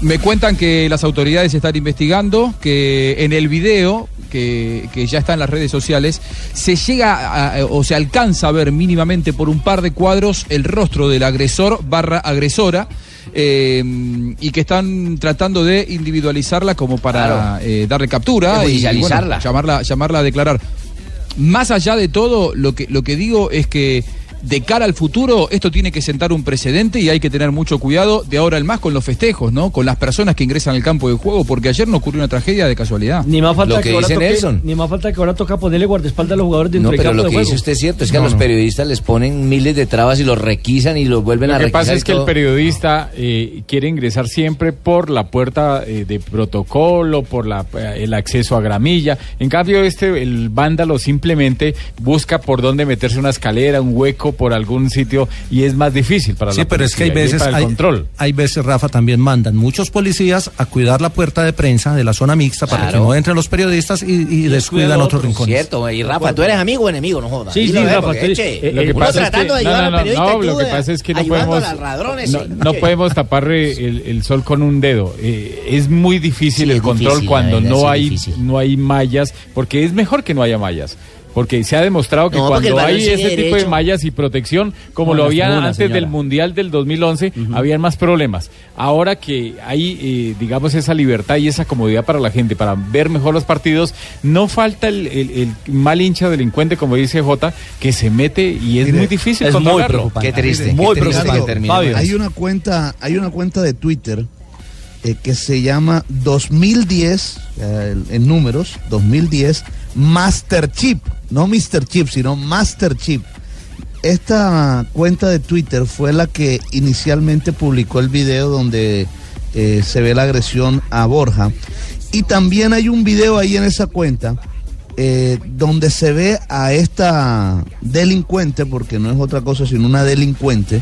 Me cuentan que las autoridades están investigando, que en el video, que, que ya está en las redes sociales, se llega a- o se alcanza a ver mínimamente por un par de cuadros el rostro del agresor barra agresora. Eh, y que están tratando de individualizarla como para Claro. eh, darle captura y, y, bueno, llamarla, llamarla a declarar. Más allá de todo, lo que, lo que digo es que de cara al futuro, esto tiene que sentar un precedente y hay que tener mucho cuidado de ahora en más con los festejos, ¿no? Con las personas que ingresan al campo de juego, porque ayer no ocurrió una tragedia de casualidad. Ni más falta Lo que ahora dice toque- Nelson. Ni más falta que ahora toca ponerle guardaespaldas a los jugadores dentro No, del pero campo lo de que juego. dice usted es cierto, es que No, a los no. periodistas les ponen miles de trabas y los requisan y los vuelven a Lo que requisar. pasa es que el todo. periodista eh, quiere ingresar siempre por la puerta eh, de protocolo, por la, eh, el acceso a gramilla. En cambio, este, el vándalo simplemente busca por dónde meterse una escalera, un hueco por algún sitio y es más difícil para Sí, la pero es que hay y veces, hay, control. hay veces, Rafa, también mandan muchos policías a cuidar la puerta de prensa de la zona mixta para que no entren los periodistas y, y descuidan otros rincones. Cierto, y Rafa, ¿tú eres amigo o enemigo? No jodas. Sí, sí, eh, Rafa, porque, tú eres- eche, eh, lo que uno pasa es tratando que- de no, no, y lo que pasa es que no podemos- a los ladrones. No, sí. no podemos tapar eh, el, el sol con un dedo. Eh, es muy difícil Sí, el es control difícil, cuando verdad, no hay difícil. no hay mallas, porque es mejor que no haya mallas. Porque se ha demostrado que No, cuando hay ese tipo de mallas y protección, como lo había antes del. Mundial del 2011, habían más problemas. Ahora que hay, eh, digamos, esa libertad y esa comodidad para la gente, para ver mejor los partidos, no falta el, el- el mal hincha delincuente, como dice Jota, que se mete y es Mire, muy difícil es muy preocupante. Qué triste. Muy qué triste preocupante. que termine. Hay una cuenta, hay una cuenta de Twitter eh, que se llama 2010 eh, en números 2010 Master Chip, no Mr. Chip, sino Master Chip. Esta cuenta de Twitter fue la que inicialmente publicó el video donde eh, se ve la agresión a Borja. Y también hay un video ahí en esa cuenta eh, donde se ve a esta delincuente, porque no es otra cosa sino una delincuente,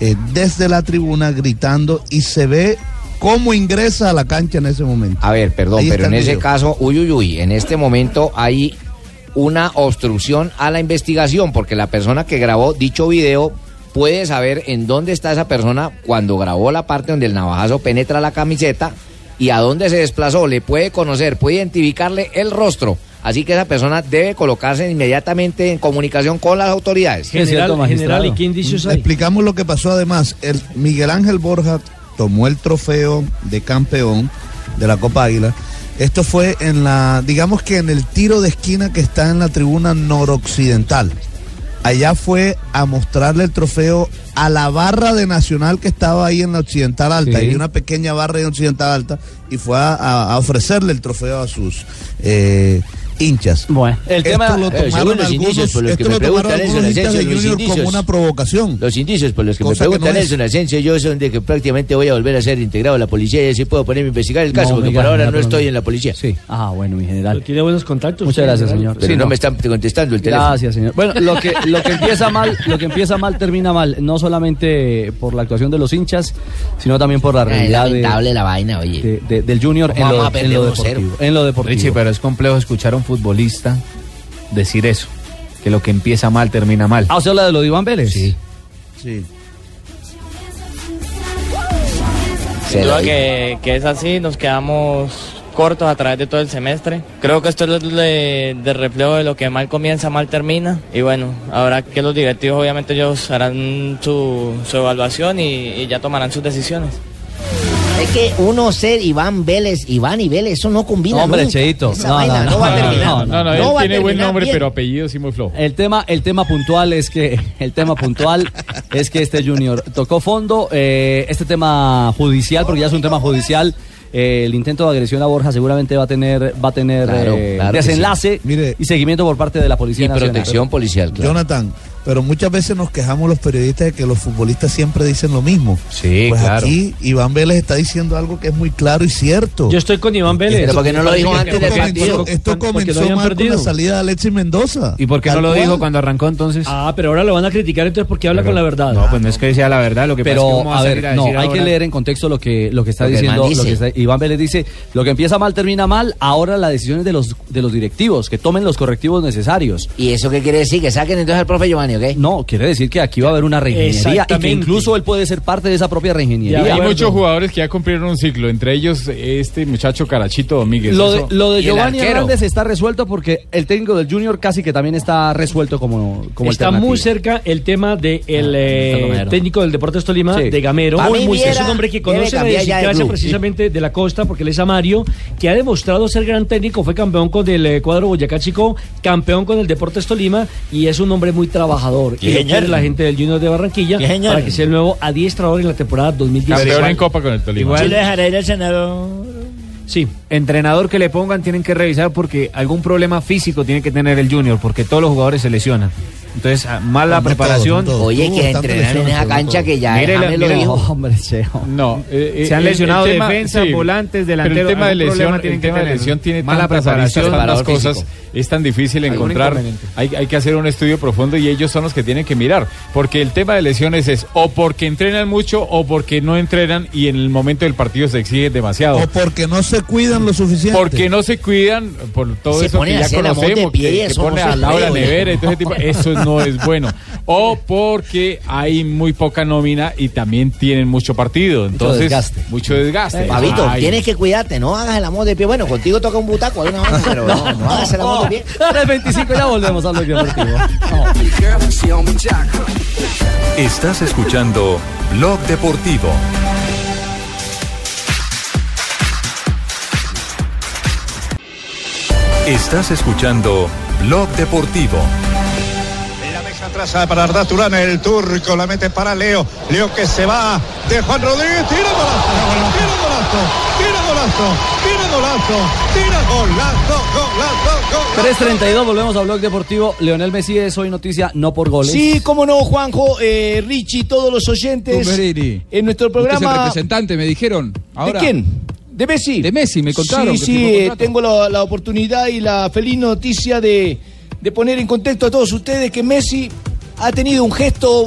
eh, desde la tribuna gritando y se ve cómo ingresa a la cancha en ese momento. A ver, perdón, pero en ese caso, uy, uy, uy, en este momento hay una obstrucción a la investigación, porque la persona que grabó dicho video puede saber en dónde está esa persona cuando grabó la parte donde el navajazo penetra la camiseta y a dónde se desplazó, le puede conocer, puede identificarle el rostro. Así que esa persona debe colocarse inmediatamente en comunicación con las autoridades. General, general, ¿y qué indicios hay? Explicamos lo que pasó además. El Miguel Ángel Borja tomó el trofeo de campeón de la Copa Águila. Esto fue en la, digamos que en el tiro de esquina que está en la tribuna noroccidental. Allá fue a mostrarle el trofeo a la barra de Nacional que estaba ahí en la Occidental Alta. Sí. Hay una pequeña barra en Occidental Alta y fue a, a- a ofrecerle el trofeo a sus eh, hinchas. Bueno, el Esto tema- lo Eh, tomaron los algunos, indicios por los que me preguntan, algunos es hinchas de los Junior indicios. como una provocación. Los indicios por los que me preguntan no es. Nelson Asensio yo son de que prácticamente voy a volver a ser integrado a la policía y así puedo ponerme a investigar el caso, No, porque por ahora no estoy en la policía. Sí. Ah, bueno, mi general. Tiene buenos contactos. Muchas gracias, señor. Pero Sí, no no. me están contestando el teléfono. Gracias, señor. Bueno, lo que, lo que empieza mal, lo que empieza mal termina mal, no solamente por la actuación de los hinchas, sino también por la es realidad de- lamentable la vaina, oye. de- de- del Junior en ¿Cómo lo, vamos a en perder lo 1-0? deportivo. En lo deportivo. Richie, pero es complejo escuchar un futbolista decir eso, que lo que empieza mal termina mal. Ah, ¿usted habla de lo de Iván Vélez? Sí. Sí. Duda que, que es así, nos quedamos cortos a través de todo el semestre. Creo que esto es de, de reflejo de lo que mal comienza, mal termina. Y bueno, habrá que los directivos obviamente ellos harán su, su evaluación y, y ya tomarán sus decisiones. Es que uno ser Iván Vélez, Iván y Vélez, eso no combina Hombre, nunca. Cheito. Esa No, vaina no, no, va a terminar. no, No, no, él va tiene buen nombre, bien. pero apellido sí muy flojo. El tema, el tema puntual es que el tema puntual es que este Junior tocó fondo. eh, este tema judicial, porque ya es un tema judicial. eh, el intento de agresión a Borja seguramente va a tener va a tener Claro, eh, claro desenlace y seguimiento por parte de la policía Y nacional. protección policial, claro. Jonathan, pero muchas veces nos quejamos los periodistas de que los futbolistas siempre dicen lo mismo. Sí, pues claro. aquí Iván Vélez está diciendo algo que es muy claro y cierto. Yo estoy con Iván Vélez. Pero ¿por qué no lo dijo Porque- antes del porque- partido? porque- Esto porque no comenzó mal con la salida de Alexis Mendoza. ¿Y por qué no lo cual. dijo cuando arrancó entonces? Ah, pero ahora lo van a criticar entonces porque habla Pero- con la verdad. No, pues no es que sea la verdad, lo que pasa es que Pero, a ver, no, hay que leer en contexto lo que, lo que está Lo diciendo. man lo que dice. está- Iván Vélez dice, lo que empieza mal termina mal, ahora la decisión es de los, de los directivos, que tomen los correctivos necesarios. ¿Y eso qué quiere decir? ¿Que saquen entonces al profe Giovanni, ok? No, quiere decir que aquí va a haber una reingeniería y que incluso él puede ser parte de esa propia Ya, reingeniería. Hay muchos jugadores que ya cumplieron un ciclo, entre ellos este muchacho Carachito Domínguez. Lo de, lo de Giovanni. Hernández está resuelto porque el técnico del Junior casi que también está resuelto como, como Está muy cerca el tema del está Romero. técnico del Deportes Tolima, Sí. de Gamero. Muy, es un hombre que conoce la de precisamente de la costa, porque él es Amario, que ha demostrado ser gran técnico, fue campeón con el eh, cuadro Boyacá Chico, campeón con el Deportes Tolima, y es un hombre muy trabajador. Y quiere la gente del Junior de Barranquilla para que sea el nuevo adiestrador en la temporada 2016. Campeón en Copa con el Tolima. Igual- ¿Sí lo dejará ir al senador? Sí. Entrenador que le pongan tienen que revisar porque algún problema físico tiene que tener el Junior, porque todos los jugadores se lesionan. Entonces, ah, mala No, preparación. todos, todos. Oye, que entrenar en esa cancha todos. que ya James lo mírele- dijo. Hombre, Cheo. No, eh, Se han el- lesionado tema- defensa, volantes, Pero delanteros, el tema de lesión, tienen el que tema de tener. lesión tiene Mala preparación, tantas cosas, físico. es tan difícil encontrar. Hay, hay que hacer un estudio profundo y ellos son los que tienen que mirar, porque el tema de lesiones es o porque entrenan mucho o porque no entrenan y en el momento del partido se exige demasiado. O porque no se cuidan lo suficiente. Porque no se cuidan por todo Se eso que ya conocemos, pie, que, que eso pone al lado de la nevera y todo ese tipo, eso no es bueno. O porque hay muy poca nómina y también tienen mucho partido, entonces desgaste. mucho desgaste. Eh, Pabito, Ay. tienes que cuidarte, no hagas el amor de pie. Bueno, contigo toca un butaco, alguna vaina, pero no, no hagas el amor de pie. 3.25 ya volvemos al bloque deportivo. Estás escuchando Blog Deportivo. Estás escuchando Blog Deportivo. Atrás para Arda Turán, el turco la mete para Leo. Leo que se va de Juan Rodríguez, tira golazo, tira golazo, tira golazo, tira golazo, tira golazo, golazo, golazo. 3.32, volvemos al blog deportivo. Leonel Messi es hoy noticia, no por goles. Sí, cómo no, Juanjo, eh, Richie, todos los oyentes. En nuestro Usted es el programa. representante, me dijeron. Ahora, ¿De quién? ¿De Messi? De Messi, me contaron. Sí, sí, eh, tengo la, la oportunidad y la feliz noticia de, de poner en contexto a todos ustedes que Messi ha tenido un gesto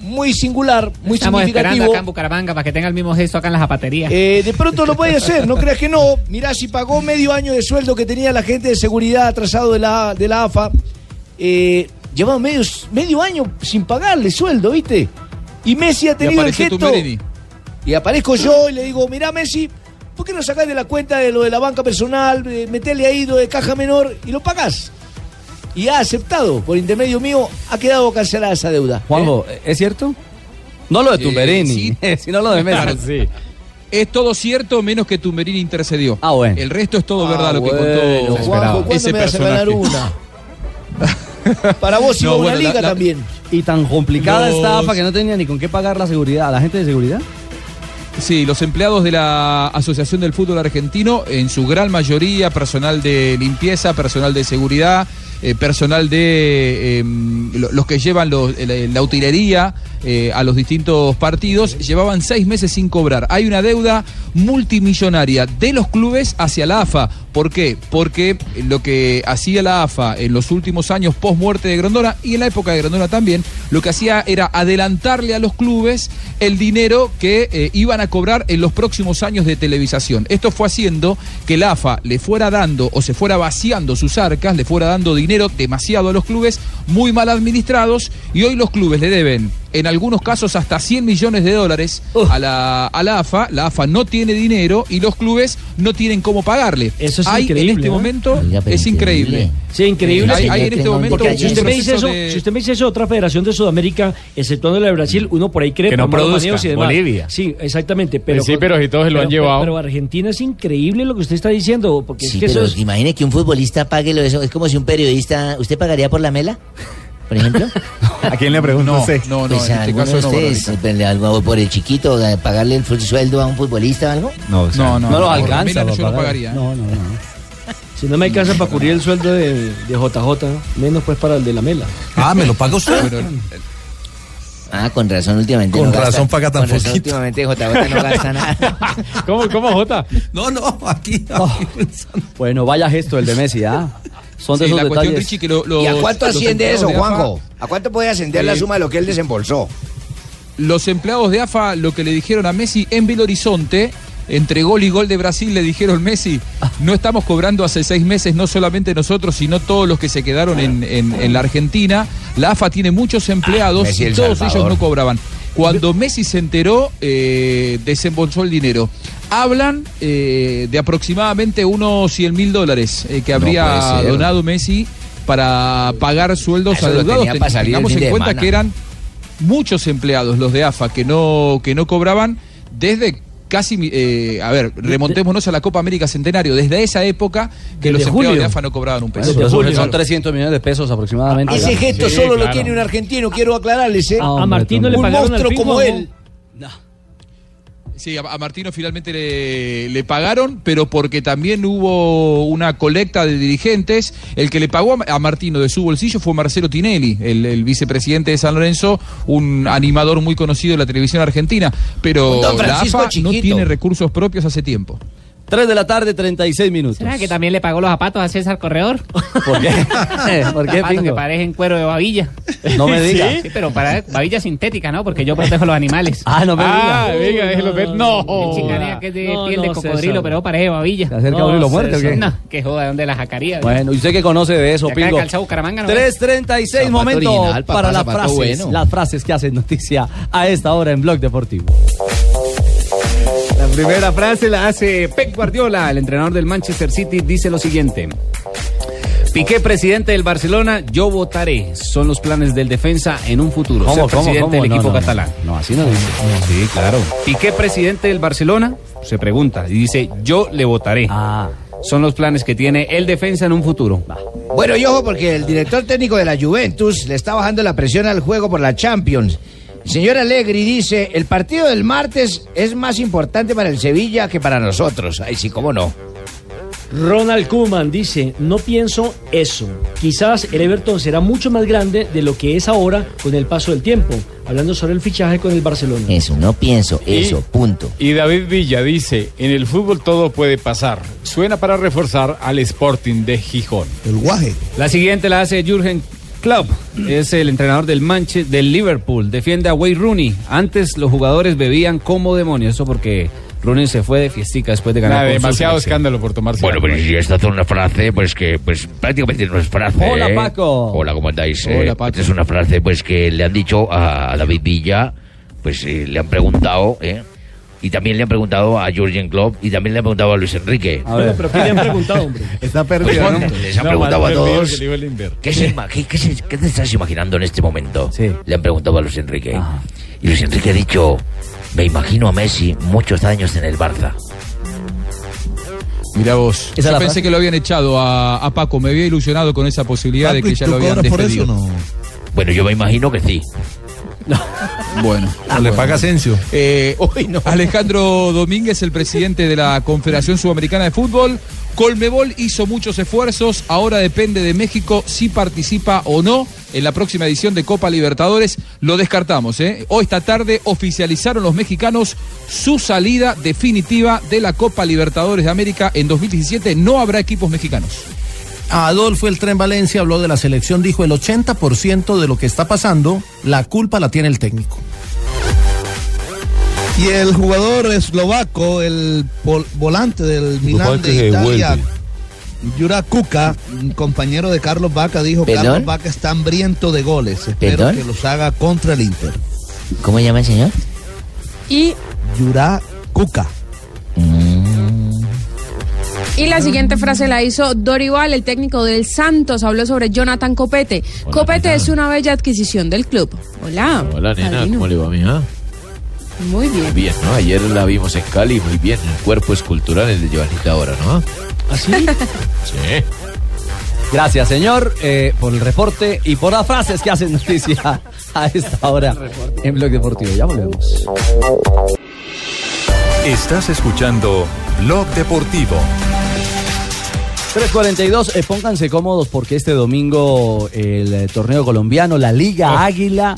muy singular, muy Estamos esperando significativo. acá en Bucaramanga para que tenga el mismo gesto acá en la zapatería. Eh, de pronto lo puede hacer, no creas que no. Mirá, si pagó medio año de sueldo que tenía la gente de seguridad atrasado de la, de la AFA, eh, llevaba medio, medio año sin pagarle sueldo, ¿viste? Y Messi ha tenido el gesto. Y aparezco yo y le digo, mirá Messi, ¿por qué no sacás de la cuenta de lo de la banca personal, de meterle ahí lo de caja menor y lo pagás? Y ha aceptado, por intermedio mío, ha quedado cancelada esa deuda. Juanjo, ¿es cierto? No lo de Eh, Tumberini, sí. sino lo de Messi. Claro, sí. Es todo cierto menos que Tumberini intercedió. Ah, bueno. El resto es todo Ah, verdad lo que contó Juanjo, ¿cuándo ese me vas a ganar personaje. una? Para vos No, una bueno, liga la- también. Y tan complicada Los- esta AFA que no tenía ni con qué pagar la seguridad. ¿A la gente de seguridad? Sí, los empleados de la Asociación del Fútbol Argentino, en su gran mayoría, personal de limpieza, personal de seguridad, eh, personal de eh, lo- los que llevan los- la, la utilería eh, a los distintos partidos, llevaban seis meses sin cobrar. Hay una deuda multimillonaria de los clubes hacia la AFA. ¿Por qué? Porque lo que hacía la AFA en los últimos años post muerte de Grondona y en la época de Grondona también, lo que hacía era adelantarle a los clubes el dinero que eh, iban a cobrar en los próximos años de televisación. Esto fue haciendo que la AFA le fuera dando o se fuera vaciando sus arcas, le fuera dando dinero demasiado a los clubes, muy mal administrados, y hoy los clubes le deben en algunos casos hasta 100 millones de dólares a la, a la AFA. La AFA no tiene dinero y los clubes no tienen cómo pagarle. Eso es Hay increíble, en este ¿no? momento Oiga, es increíble. increíble. Sí, increíble. Hay, hay en este momento Porque si usted, me dice eso, de- si usted me dice eso, otra federación de Sudamérica, exceptuando la de Brasil, uno por ahí cree Que no produzca, y demás. Bolivia. Sí, exactamente. Pero Sí, pero si todos se lo han pero- llevado. Pero Argentina es increíble lo que usted está diciendo, porque Sí, es que pero eso es... imagine que un futbolista pague lo de eso. Es como si un periodista. ¿Usted pagaría por la mela? Por ejemplo. ¿A quién le pregunto No, usted? no, no, Pues en a este caso de ustedes, eh, algo por el chiquito, eh, pagarle el sueldo a un futbolista o algo. No, o sea, No, no, No lo alcanza. Para yo no pagar. pagaría. ¿eh? No, no, no. Si no me alcanza para cubrir el sueldo de, de JJ, menos pues para el de la mela. Ah, me lo paga usted. Bueno, Ah, con razón, últimamente. Con no gasta- razón paga tan con razón, poquito. Últimamente JJ no gasta nada. ¿Cómo, cómo, Jota? No, no, aquí. Bueno, vaya gesto el de Messi, ¿ah? Son de sí, esos la cuestión, detalles. Richie, que lo- los- ¿Y a cuánto asciende empleados eso, Juanjo? ¿A cuánto puede ascender la Eh, suma de lo que él desembolsó? Los empleados de AFA lo que le dijeron a Messi en Belo Horizonte, entre gol y gol de Brasil, le dijeron Messi, no estamos cobrando hace seis meses, no solamente nosotros, sino todos los que se quedaron en, en- en la Argentina. La AFA tiene muchos empleados Messi y El todos Salvador. ellos no cobraban. Cuando Messi se enteró, eh, desembolsó el dinero. Hablan eh, de aproximadamente unos 100 mil dólares eh, que No habría ser. donado Messi para pagar sueldos Eso adeudados. Tengamos en cuenta semana. que eran muchos empleados los de AFA que no, que no cobraban desde casi, eh, a ver, remontémonos a la Copa América Centenario, desde esa época que Desde los empleados julio. de AFA no cobraban un peso. Eso, eso julio. son 300 millones de pesos aproximadamente. Ese gesto Sí, solo lo tiene un argentino, quiero aclararles, ¿eh? Ah, a Martín no le pagaron Un al monstruo como como él. Sí, a, Martino finalmente le, le pagaron, pero porque también hubo una colecta de dirigentes. El que le pagó a, Martino de su bolsillo fue Marcelo Tinelli, el, el vicepresidente de San Lorenzo, un animador muy conocido de la televisión argentina. Pero la AFA no tiene recursos propios hace tiempo. 3 de la tarde, 36 minutos. ¿Será que también le pagó los zapatos a César Corredor? ¿Por qué? ¿Por qué, Pingo? que parecen cuero de babilla. No me diga. Sí, pero para babilla sintética, ¿no? Porque yo protejo los animales. Ah, no me Ah, diga. venga, déjelo ver. No. Qué chicanea que es de No, piel de cocodrilo, César. pero parece babilla. ¿Se acerca a abrir los muertos o qué? No, que joda, ¿dónde la jacaría? Bueno, y usted que conoce de eso, Pingo. Calzado Bucaramanga, ¿no? 3.36, Zapato momento original, papá, para las frases. bueno. Las frases que hacen noticia a esta hora en Blog Deportivo. Primera frase la hace Pep Guardiola, el entrenador del Manchester City, dice lo siguiente. Piqué, presidente del Barcelona, yo votaré. Son los planes del defensa en un futuro. ¿Cómo, ser cómo, presidente cómo? del No, equipo no, catalán. No, así no dice. Sí, claro. Piqué, presidente del Barcelona, se pregunta y dice, yo le votaré. Ah. Son los planes que tiene el defensa en un futuro. Bueno, y ojo, porque el director técnico de la Juventus le está bajando la presión al juego por la Champions. Señor Allegri dice, el partido del martes es más importante para el Sevilla que para nosotros. Ay, sí, cómo no. Ronald Koeman dice, no pienso eso. Quizás el Everton será mucho más grande de lo que es ahora con el paso del tiempo. Hablando sobre el fichaje con el Barcelona. Eso, no pienso eso, punto. Y David Villa dice, en el fútbol todo puede pasar. Suena para reforzar al Sporting de Gijón. El guaje. La siguiente la hace Jürgen Klopp, es el entrenador del Manchester, del Liverpool, defiende a Wayne Rooney. Antes los jugadores bebían como demonios, eso porque Rooney se fue de fiestica después de ganar. Demasiado escándalo por tomarse. Bueno, pero si esta es una frase, pues que pues prácticamente no es frase. Hola, ¿eh? Paco. Hola, ¿cómo andáis? Hola, Eh, Paco. Esta es una frase pues que le han dicho a David Villa, pues eh, le han preguntado, ¿eh? Y también le han preguntado a Jurgen Klopp y también le han preguntado a Luis Enrique. A ver. ¿Pero qué le han preguntado, hombre? Está perdido, ¿no? Les han No, preguntado a todos. ¿Qué, se qué- qué se- qué te estás imaginando en este momento? Le han preguntado a Luis Enrique. Y Luis Enrique ha dicho, me imagino a Messi muchos años en el Barça. Mira vos. ¿Esa es Yo pensé frase? que lo habían echado a, a Paco. Me había ilusionado con esa posibilidad de que ¿y ya lo habían cobras por despedido. eso o Bueno, yo me imagino que sí. Bueno. le paga Asensio. Eh, Alejandro Domínguez, el presidente de la Confederación Sudamericana de Fútbol. Colmebol hizo muchos esfuerzos, ahora depende de México si participa o no en la próxima edición de Copa Libertadores. Lo descartamos, ¿eh? Hoy esta tarde oficializaron los mexicanos su salida definitiva de la Copa Libertadores de América en 2017. No habrá equipos mexicanos. Adolfo El Tren Valencia habló de la selección, dijo el 80% de lo que está pasando, la culpa la tiene el técnico. Y el jugador eslovaco, el volante del Milán que de Italia, vuelve. Yura Kuka, un compañero de Carlos Vaca, dijo ¿Perdón? Carlos Vaca está hambriento de goles. Espero ¿Perdón? que los haga contra el Inter. ¿Cómo llama el señor? Y, Yura Kuka. Y la siguiente frase la hizo Dorival, el técnico del Santos, habló sobre Jonathan Copete. Copete es una bella adquisición del club. Hola. Hola, nena. ¿cómo le va, mija? Muy bien. Bien, ¿no? Ayer la vimos en Cali, muy bien. El cuerpo escultural, el de Joanita ahora, ¿no? ¿Así? Sí. Gracias, señor, eh, por el reporte y por las frases que hacen noticia a esta hora en Blog Deportivo. Ya volvemos. Estás escuchando Blog Deportivo. 342, eh, pónganse cómodos porque este domingo el eh, torneo colombiano, la Liga Águila,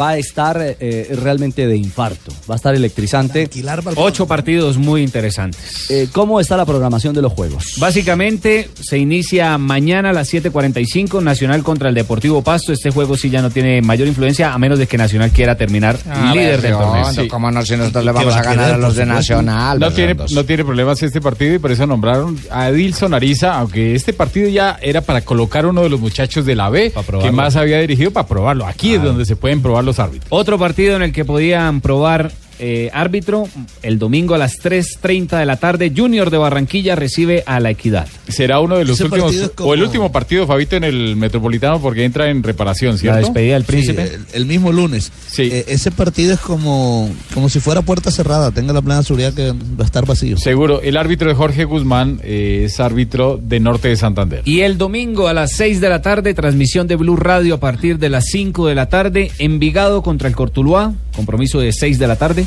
va a estar eh, realmente de infarto. Va a estar electrizante. Ocho partidos muy interesantes. Eh, ¿Cómo está la programación de los juegos? Básicamente se inicia mañana a las 7:45 Nacional contra el Deportivo Pasto. Este juego sí ya no tiene mayor influencia a menos de que Nacional quiera terminar líder ver, del torneo. ¿cómo no? Si nosotros ¿Y le vamos va a ganar a los de? Nacional. No tiene, Redondos. no tiene problemas este partido y por eso nombraron a Edilson Ariza, aunque este partido ya era para colocar uno de los muchachos de la B que más había dirigido para probarlo. Aquí es donde se pueden probar los. Otro partido en el que podían probar eh, árbitro el domingo a las 3.30 de la tarde. Junior de Barranquilla recibe a la Equidad. Será uno de los Ese últimos, como- o el último partido, Fabito, en el Metropolitano porque entra en reparación, ¿cierto? despedida del Sí, el, el mismo lunes. Eh, ese partido es como, como si fuera puerta cerrada. Tenga la plena seguridad que va a estar vacío. Seguro, el árbitro de Jorge Guzmán eh, es árbitro de Norte de Santander. Y el domingo a las 6 de la tarde, transmisión de Blue Radio a partir de las 5 de la tarde. Envigado contra el Cortuluá, compromiso de 6 de la tarde.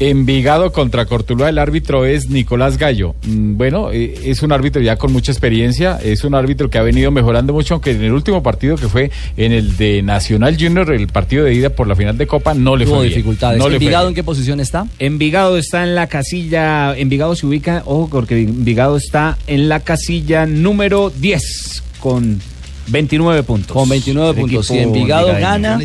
Envigado contra Cortuluá, el árbitro es Nicolás Gallo. Mm, Bueno, eh, es un árbitro ya con mucha experiencia, es un árbitro que ha venido mejorando mucho, aunque en el último partido que fue en el de Nacional Junior, el partido de ida por la final de Copa, no le Tuvo fue bien. dificultades. No le fue ¿Envigado en qué posición está? Envigado está en la casilla, Envigado se ubica, ojo, porque Envigado está en la casilla número 10 con 29 puntos. Con 29 El puntos. Si Envigado gana,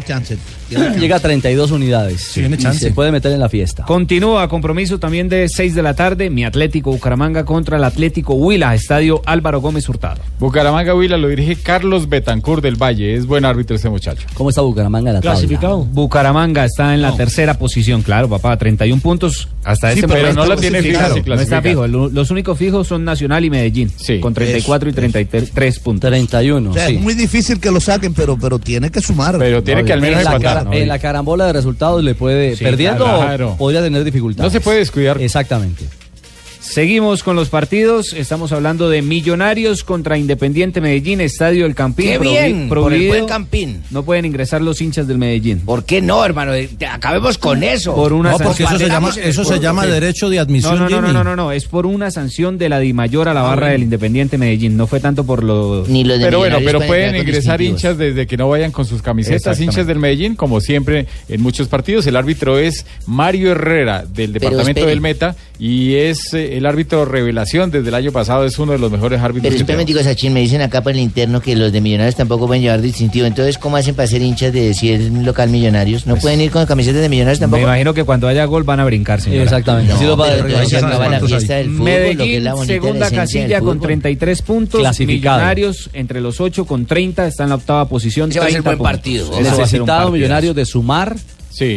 llega a 32 unidades. tiene Y chance. se puede meter en la fiesta. Continúa compromiso también de 6 de la tarde, mi Atlético Bucaramanga contra el Atlético Huila, Estadio Álvaro Gómez Hurtado. Bucaramanga Huila lo dirige Carlos Betancourt del Valle, es buen árbitro este muchacho. ¿Cómo está Bucaramanga en la tabla? Bucaramanga está en la tercera posición, claro, papá, 31 puntos hasta Sí, este pero momento. no la tiene fija, Claro, si no está fijo. Lo- Los únicos fijos son Nacional y Medellín, con 34 y 33 puntos. 31, O sea, es muy difícil que lo saquen, pero, pero tiene que sumar. Pero tiene que al menos en en la carambola de resultados le puede, Sí, perdiendo, claro. podría tener dificultades. No se puede descuidar. Exactamente. Seguimos con los partidos. Estamos hablando de Millonarios contra Independiente Medellín, Estadio El Campín. ¡Qué bien! Por el buen Campín. No pueden ingresar los hinchas del Medellín. ¿Por qué no, hermano? Eh, Acabemos con eso. Por una No, porque eso se llama, eso se llama derecho de No, admisión, no, no, no, no, no, no, es por una sanción de la Dimayor a la barra del Independiente Medellín. No fue tanto por lo. Pero bueno, pero pueden ingresar hinchas desde que no vayan con sus camisetas, hinchas del Medellín, como siempre en muchos partidos. El árbitro es Mario Herrera, del departamento del Meta, y es eh, el árbitro revelación desde el año pasado, es uno de los mejores árbitros. Pero espérame, digo, Sachin, me dicen acá por el interno que los de Millonarios tampoco pueden llevar distintivo. Entonces, ¿cómo hacen para ser hinchas de si es un local Millonarios? ¿No pueden ir con camisetas de Millonarios Me tampoco? imagino que cuando haya gol van a brincar, señora. Exactamente. No, Sí, lo va a pero derribar. entonces se acaba la fiesta del fútbol, lo que es Medellín, la segunda casilla con fútbol. 33 puntos. Clasificado. Millonarios entre los 8 con 30 está en la octava posición. Ese va a ser 30 buen puntos. partido. Necesitado. Millonarios de sumar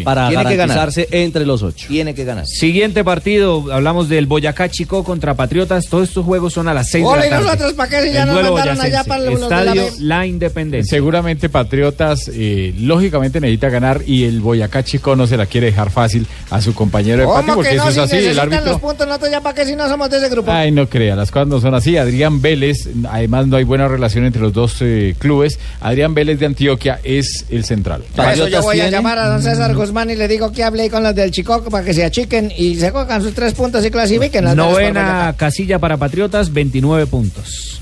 para Tiene que ganar. garantizarse entre los ocho. Tiene que ganar. Siguiente partido, hablamos del Boyacá Chico contra Patriotas. Todos estos juegos son a las 6 de Hola, la ¿y tarde. nosotros para qué si ya El nos mandaron allá para los de la Estadio? La Independencia. Seguramente Patriotas, eh, lógicamente necesita ganar y el Boyacá Chico no se la quiere dejar fácil a su compañero de patio ¿Cómo porque que eso es Si así. El árbitro los puntos, nosotros ya para qué si no somos de ese grupo. Ay, no crea, las cosas no son así. Adrián Vélez, además no hay buena relación entre los dos eh, clubes. Adrián Vélez de Antioquia es el central. Por eso yo voy a llamar a don César Guzmán y le digo que hable con los del Chico para que se achiquen y se cojan sus tres puntos y clasifiquen. las Novena casilla para Patriotas, 29 puntos.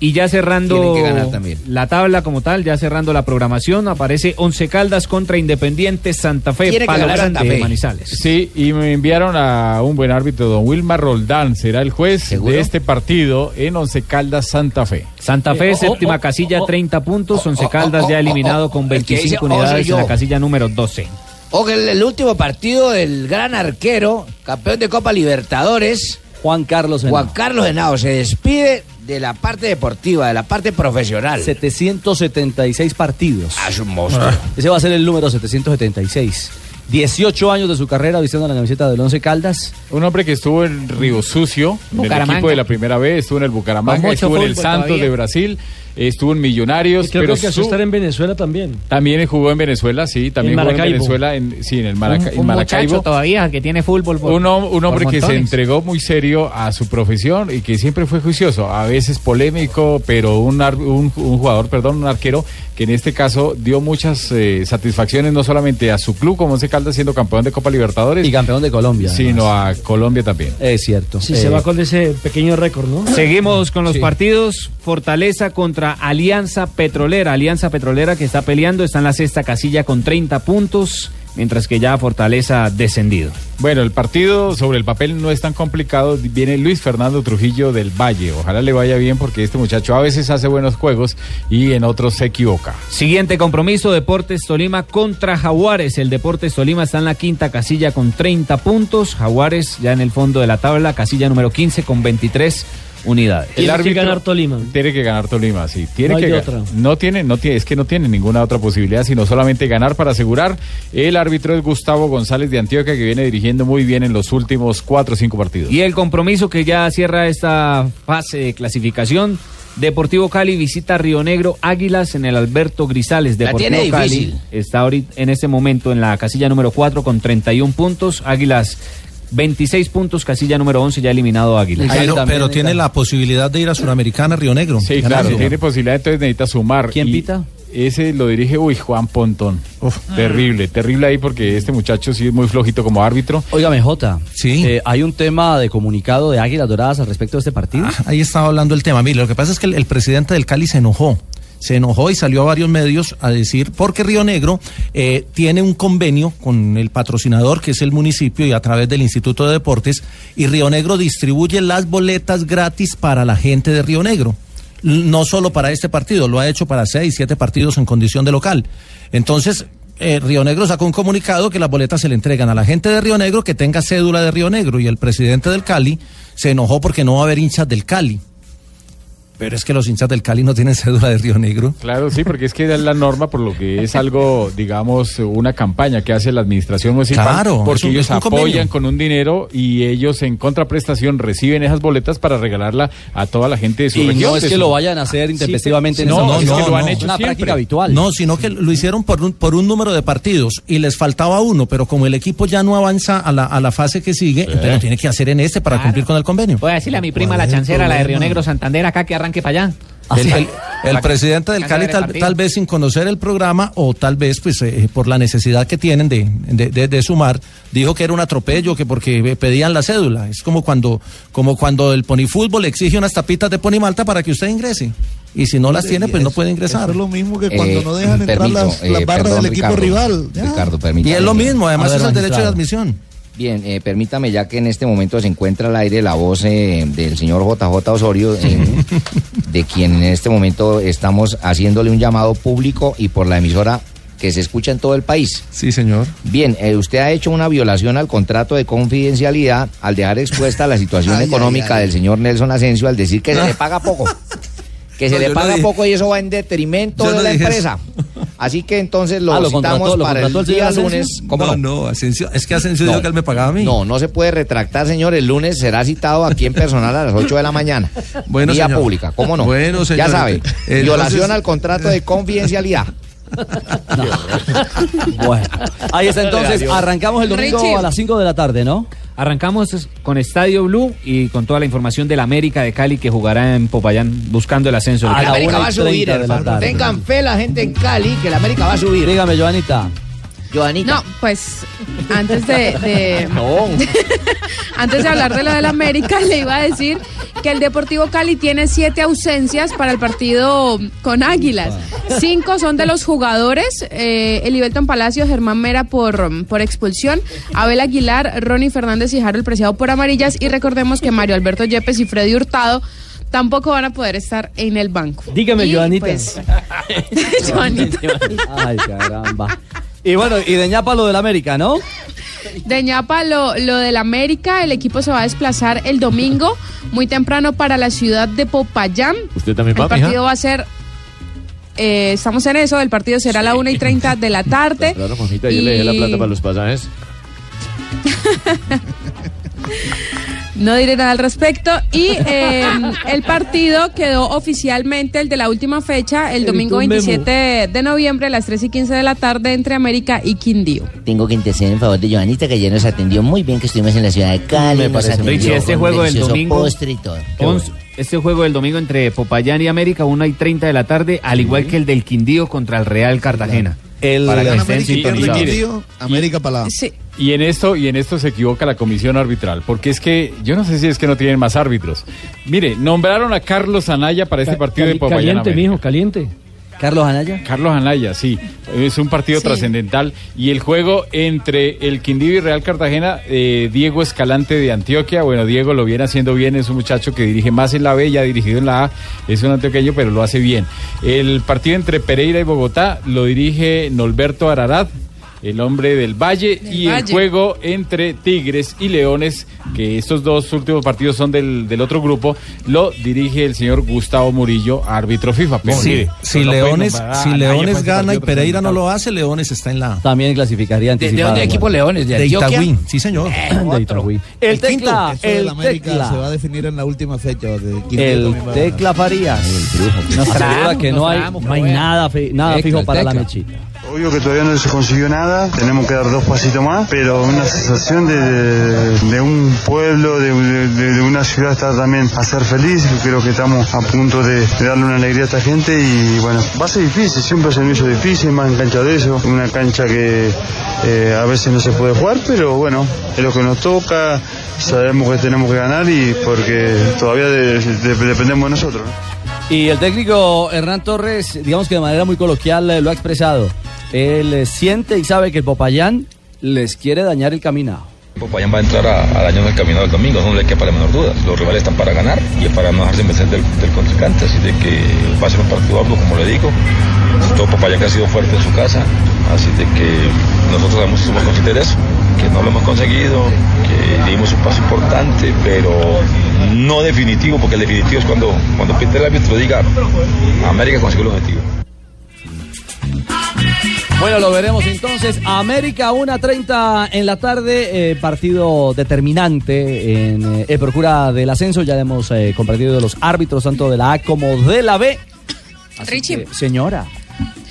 Y ya cerrando Tienen que ganar también. la tabla como tal, ya cerrando la programación, aparece Once Caldas contra Independiente Santa Fe, Tiene Palo Grande, Santa Fe. Manizales. Sí, y me enviaron a un buen árbitro, don Wilmar Roldán, será el juez ¿Seguro? de este partido en Once Caldas Santa Fe. Santa Fe, Eh, oh, séptima oh, casilla, oh, oh. 30 puntos. Once Caldas ya eliminado con El que dice, 25 oh, soy unidades en la casilla número 12. Ojo, el, el último partido del gran arquero, campeón de Copa Libertadores, Juan Carlos Henao. Juan Carlos Henao, se despide de la parte deportiva, de la parte profesional. 776 partidos. Ah, es un monstruo. Ese va a ser el número 776. 18 años de su carrera vistiendo la camiseta del Once Caldas. Un hombre que estuvo en Río Sucio, en el equipo de la primera vez, estuvo en el Bucaramanga, estuvo en el Santos todavía. de Brasil, estuvo en Millonarios, Y creo pero que alcanzó su- estar en Venezuela también. también jugó en Venezuela, sí, también En jugó en Maracaibo. Venezuela, en, sí, en el Maraca- un, en un Maracaibo. todavía que tiene fútbol por, Un, un por hombre que se entregó muy serio a su profesión y que siempre fue juicioso, a veces polémico, pero un, ar- un, un jugador, perdón, un arquero que en este caso dio muchas eh, satisfacciones no solamente a su club como Once Caldas siendo campeón de Copa Libertadores, Y campeón de Colombia. sino a Colombia también. Es cierto. Sí, Eh, se va con ese pequeño récord, ¿no? Seguimos con los Sí. partidos. Fortaleza contra Alianza Petrolera. Alianza Petrolera que está peleando, está en la sexta casilla con 30 puntos, mientras que ya Fortaleza ha descendido. Bueno, el partido sobre el papel no es tan complicado. Viene Luis Fernando Trujillo del Valle. Ojalá le vaya bien porque este muchacho a veces hace buenos juegos y en otros se equivoca. Siguiente compromiso, Deportes Tolima contra Jaguares. El Deportes Tolima está en la quinta casilla con 30 puntos. Jaguares ya en el fondo de la tabla, casilla número 15 con 23 unidades. Tiene que ganar Tolima. Tiene que ganar Tolima, sí. Tiene No que otra. No tiene, no tiene, es que no tiene ninguna otra posibilidad, sino solamente ganar para asegurar. El árbitro es Gustavo González de Antioquia, que viene dirigiendo muy bien en los últimos cuatro o cinco partidos. Y el compromiso que ya cierra esta fase de clasificación. Deportivo Cali visita Río Negro Águilas en el Alberto Grisales. La Deportivo tiene Cali está ahorita en este momento en la casilla número 4 con 31 puntos. Águilas 26 puntos, casilla número 11, ya eliminado Águila. Pero, pero tiene la posibilidad de ir a Suramericana, Río Negro. Sí, claro, tiene posibilidad, entonces necesita sumar. ¿Quién Y pita? Ese lo dirige, uy, Juan Pontón. Terrible, terrible ahí porque este muchacho sí es muy flojito como árbitro. Óigame, Jota. Sí. eh, hay un tema de comunicado de Águilas Doradas al respecto de este partido. Ah, ahí estaba hablando el tema. Mire, lo que pasa es que el, el presidente del Cali se enojó. Se enojó y salió a varios medios a decir, porque Río Negro eh, tiene un convenio con el patrocinador, que es el municipio, y a través del Instituto de Deportes, y Río Negro distribuye las boletas gratis para la gente de Río Negro. No solo para este partido, lo ha hecho para seis, siete partidos en condición de local. Entonces, eh, Río Negro sacó un comunicado que las boletas se le entregan a la gente de Río Negro que tenga cédula de Río Negro y el presidente del Cali se enojó porque no va a haber hinchas del Cali. Pero es que los hinchas del Cali no tienen cédula de Río Negro. Claro, sí, porque es que es la norma, por lo que es algo, digamos, una campaña que hace la administración municipal. Claro, porque un- ellos convenio. apoyan con un dinero y ellos en contraprestación reciben esas boletas para regalarla a toda la gente de su Y región. no es que su- lo vayan a hacer intempestivamente en no, no, es que lo han Es hecho una siempre. práctica habitual. No, sino que lo hicieron por un, por un número de partidos y les faltaba uno, pero como el equipo ya no avanza a la, a la fase que sigue, entonces lo tiene que hacer en este para cumplir con el convenio. Voy a decirle a mi prima, la chancera, la de Río Negro, Santander, acá que arranque para allá. El, el- el presidente del Cali tal, tal vez sin conocer el programa o tal vez pues eh, por la necesidad que tienen de, de- de- de sumar, dijo que era un atropello, que porque eh, pedían la cédula. Es como cuando, como cuando el ponifútbol exige unas tapitas de ponimalta para que usted ingrese. Y si no las tiene, pues no puede ingresar. es lo mismo que cuando no dejan entrar permiso, las, eh, barras perdón, del equipo Ricardo. rival. Ya. Ricardo, Y es lo mismo, además es el derecho de admisión. Bien, eh, permítame ya que en este momento se encuentra al aire la voz eh, del señor JJ Osorio, eh, de quien en este momento estamos haciéndole un llamado público y por la emisora que se escucha en todo el país. Sí, señor. Bien, eh, usted ha hecho una violación al contrato de confidencialidad al dejar expuesta la situación Ay, económica ay. del señor Nelson Asensio al decir que se le paga poco. Que se No, le no paga poco y eso va en detrimento de la empresa. Así que entonces lo Ah, ¿lo citamos contrató- lo para el día Asensio? lunes. ¿Cómo No, no? no, Asensio- es que Asensio No. dijo que él me pagaba a mí. No, no se puede retractar, señor. El lunes será citado aquí en personal a las 8 de la mañana. Bueno, Vía señor. pública, ¿cómo no? Bueno, señor. Ya sabe, Entonces- violación al contrato de confidencialidad. Bueno, ahí está entonces. Arrancamos el domingo Richie. a las 5 de la tarde, ¿no? Arrancamos con Estadio Blue y con toda la información del América de Cali que jugará en Popayán buscando el ascenso. El América va a subir, hermano. Tengan fe la gente en Cali que el América va a subir. Dígame, Joanita. Joanita. No, pues antes de, de- antes de hablar de lo del América, le iba a decir que el Deportivo Cali tiene siete ausencias para el partido con Águilas. Cinco son de los jugadores, eh, Elivelton Palacios, Germán Mera por, por expulsión, Abel Aguilar, Ronnie Fernández y Harold Preciado por amarillas y recordemos que Mario Alberto Yepes y Freddy Hurtado tampoco van a poder estar en el banco. Dígame, Y, Joanita. pues, Joanita. Ay, caramba. Y bueno, y de ñapa lo del América, ¿no? De ñapa, lo, lo del América, el equipo se va a desplazar el domingo, muy temprano para la ciudad de Popayán. ¿Usted también El va, partido mija? va a ser, eh, estamos en eso, el partido será a la 1 y 30 de la tarde. Claro, mamita, yo le dejé la plata para los pasajes. No diré nada al respecto. Y eh, el partido quedó oficialmente, el de la última fecha, el domingo Memo. 27 de noviembre a las 3 y 15 de la tarde entre América y Quindío. Tengo que interceder en favor de Joanita, que ayer nos atendió muy bien, que estuvimos en la ciudad de Cali. Me nos parece. atendió Richie, este juego del domingo. postre y todo. Once- Este juego del domingo entre Popayán y América, 1 y 30 de la tarde, al igual que el del Quindío contra el Real Cartagena. El, Para que Gana estén América sintonizados. Sí. Y en esto y en esto se equivoca la comisión arbitral, porque es que yo no sé si es que no tienen más árbitros. Mire, nombraron a Carlos Anaya para este partido de Popayán. Caliente, América. mijo, caliente. Carlos Anaya. Carlos Anaya, sí. Es un partido Sí. trascendental. Y el juego entre el Quindío y Real Cartagena, eh, Diego Escalante de Antioquia. Bueno, Diego lo viene haciendo bien, es un muchacho que dirige más en la B, ya ha dirigido en la A. Es un antioqueño, pero lo hace bien. El partido entre Pereira y Bogotá lo dirige Norberto Ararat. El hombre del Valle y el juego entre Tigres y Leones, que estos dos últimos partidos son del, del otro grupo, lo dirige el señor Gustavo Murillo, árbitro FIFA. Pero Sí, mire, si no puede Leones, si nadie Leones gana y partido Pereira no lo hace, Leones está en la. También clasificaría ¿De- de dónde equipo Leones? ¿De? Itagüí, sí, señor. de Itagüí. El tecla, del el América se va a definir en la última fecha. de El tecla Farías. Nos asegura que no hay, no hay nada, fi- nada Tecla, fijo el para la mechita. Obvio que todavía no se consiguió nada, tenemos que dar dos pasitos más, pero una sensación de, de- un pueblo, de, de- una ciudad estar también a ser feliz, creo que estamos a punto de, darle una alegría a esta gente y bueno, va a ser difícil, siempre se me hizo difícil, más en cancha de eso, una cancha que eh, a veces no se puede jugar, pero bueno, es lo que nos toca, sabemos que tenemos que ganar y porque todavía de- de- dependemos de nosotros. ¿no? Y el técnico Hernán Torres, digamos que de manera muy coloquial eh, lo ha expresado. Él eh, siente y sabe que el Popayán les quiere dañar el caminado. Popayán va a entrar a, a daño en el camino del domingo, no le quepa la menor duda. Los rivales están para ganar y es para no dejarse vencer del, del contrincante, así de que va a ser un partido como le digo. Todo Popayán que ha sido fuerte en su casa, así de que nosotros sabemos somos conscientes de eso, que no lo hemos conseguido, que dimos un paso importante, pero no definitivo, porque el definitivo es cuando, cuando el árbitro diga América consiguió el objetivo. Bueno, lo veremos entonces. América 1.30 en la tarde, eh, partido determinante en eh, procura del ascenso. Ya hemos eh, compartido los árbitros tanto de la A como de la B. Richie. que, señora.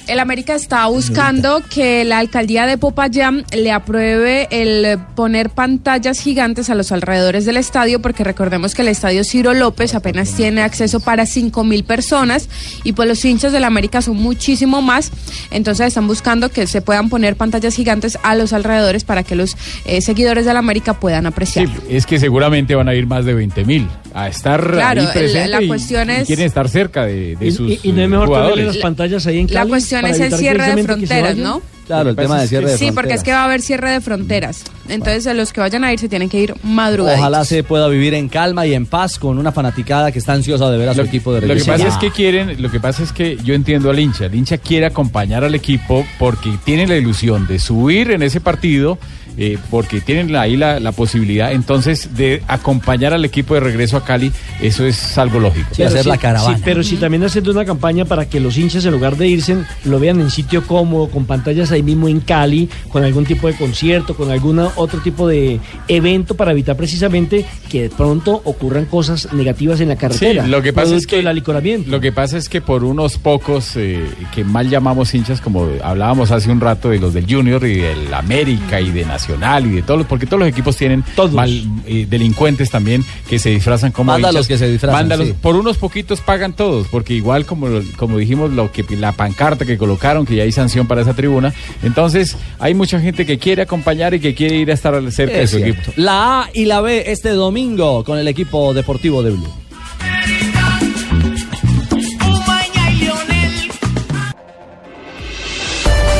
El América está buscando que la alcaldía de Popayán le apruebe el poner pantallas gigantes a los alrededores del estadio, porque recordemos que el estadio Ciro López apenas tiene acceso para 5 mil personas y pues los hinchas del América son muchísimo más. Entonces están buscando que se puedan poner pantallas gigantes a los alrededores para que los eh, seguidores del América puedan apreciar. Es que seguramente van a ir más de 20 mil a estar Claro, ahí presente la y- cuestión y es- quieren estar cerca de, de Y- sus y, y no es mejor ponerle las pantallas ahí en La Cali cuestión para es el cierre de fronteras? ¿no? Claro, el tema de cierre de Sí, porque fronteras. es que va a haber cierre de fronteras. Entonces, a los que vayan a ir se tienen que ir madrugaditos. Ojalá se pueda vivir en calma y en paz con una fanaticada que está ansiosa de ver a su equipo de Lo que regreso. pasa Ya. es que quieren, lo que pasa es que yo entiendo al hincha. El hincha quiere acompañar al equipo porque tiene la ilusión de subir en ese partido, eh, porque tienen ahí la, la posibilidad entonces de acompañar al equipo de regreso a Cali. Eso es algo lógico. Sí- sí, pero si también haciendo una campaña para que los hinchas, en lugar de irse, lo vean en sitio cómodo, con pantallas ahí mismo en Cali, con algún tipo de concierto, con algún otro tipo de evento para evitar precisamente que de pronto ocurran cosas negativas en la carretera. Sí, lo que pasa es que del alicoramiento. Lo que pasa es que por unos pocos eh, que mal llamamos hinchas, como hablábamos hace un rato de los del Junior y del América y de Nacional y de todos, los- porque todos los equipos tienen mal, eh, delincuentes también que se disfrazan como Mándalos hinchas. que se disfrazan, Mándalos. sí. Por unos poquitos pagan todos, porque igual como como dijimos lo que la pancarta que colocaron que ya hay sanción para esa tribuna, entonces hay mucha gente que quiere acompañar y que quiere ir a estar cerca de su cierto. equipo. La A y la B este domingo con el equipo deportivo de Blue.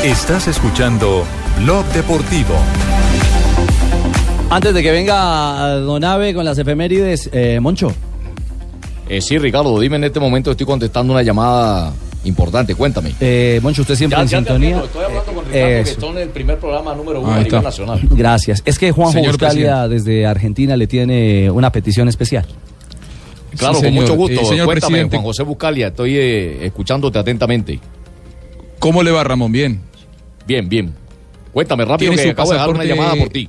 Estás escuchando Blog Deportivo. Antes de que venga Donave con las efemérides, eh, Moncho. Eh, sí, Ricardo, dime en este momento, estoy contestando una llamada importante, cuéntame. Eh, Moncho, usted siempre Ya- en ya sintonía. atiendo, estoy hablando con Eh, Ricardo, que en el primer programa número uno a nivel nacional. Gracias. Es que Juanjo Buscalia desde Argentina le tiene una petición especial. Claro, Sí, con mucho gusto. Eh, señor Cuéntame, presidente. Juan José Buscalia, estoy eh, escuchándote atentamente. ¿Cómo le va, Ramón? Bien. Bien, bien. Cuéntame rápido ¿Tiene que su acabo de dejar una llamada por ti.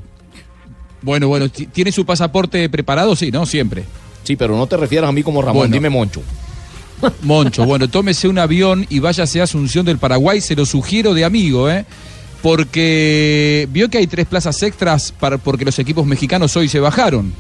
Bueno, bueno, ti- ¿tiene su pasaporte preparado? Sí, ¿no? Siempre. Sí, pero no te refieras a mí como Ramón, Bueno. dime Moncho. Moncho, bueno, tómese un avión y váyase a Asunción del Paraguay, se lo sugiero de amigo, ¿eh? Porque vio que hay tres plazas extras para, porque los equipos mexicanos hoy se bajaron.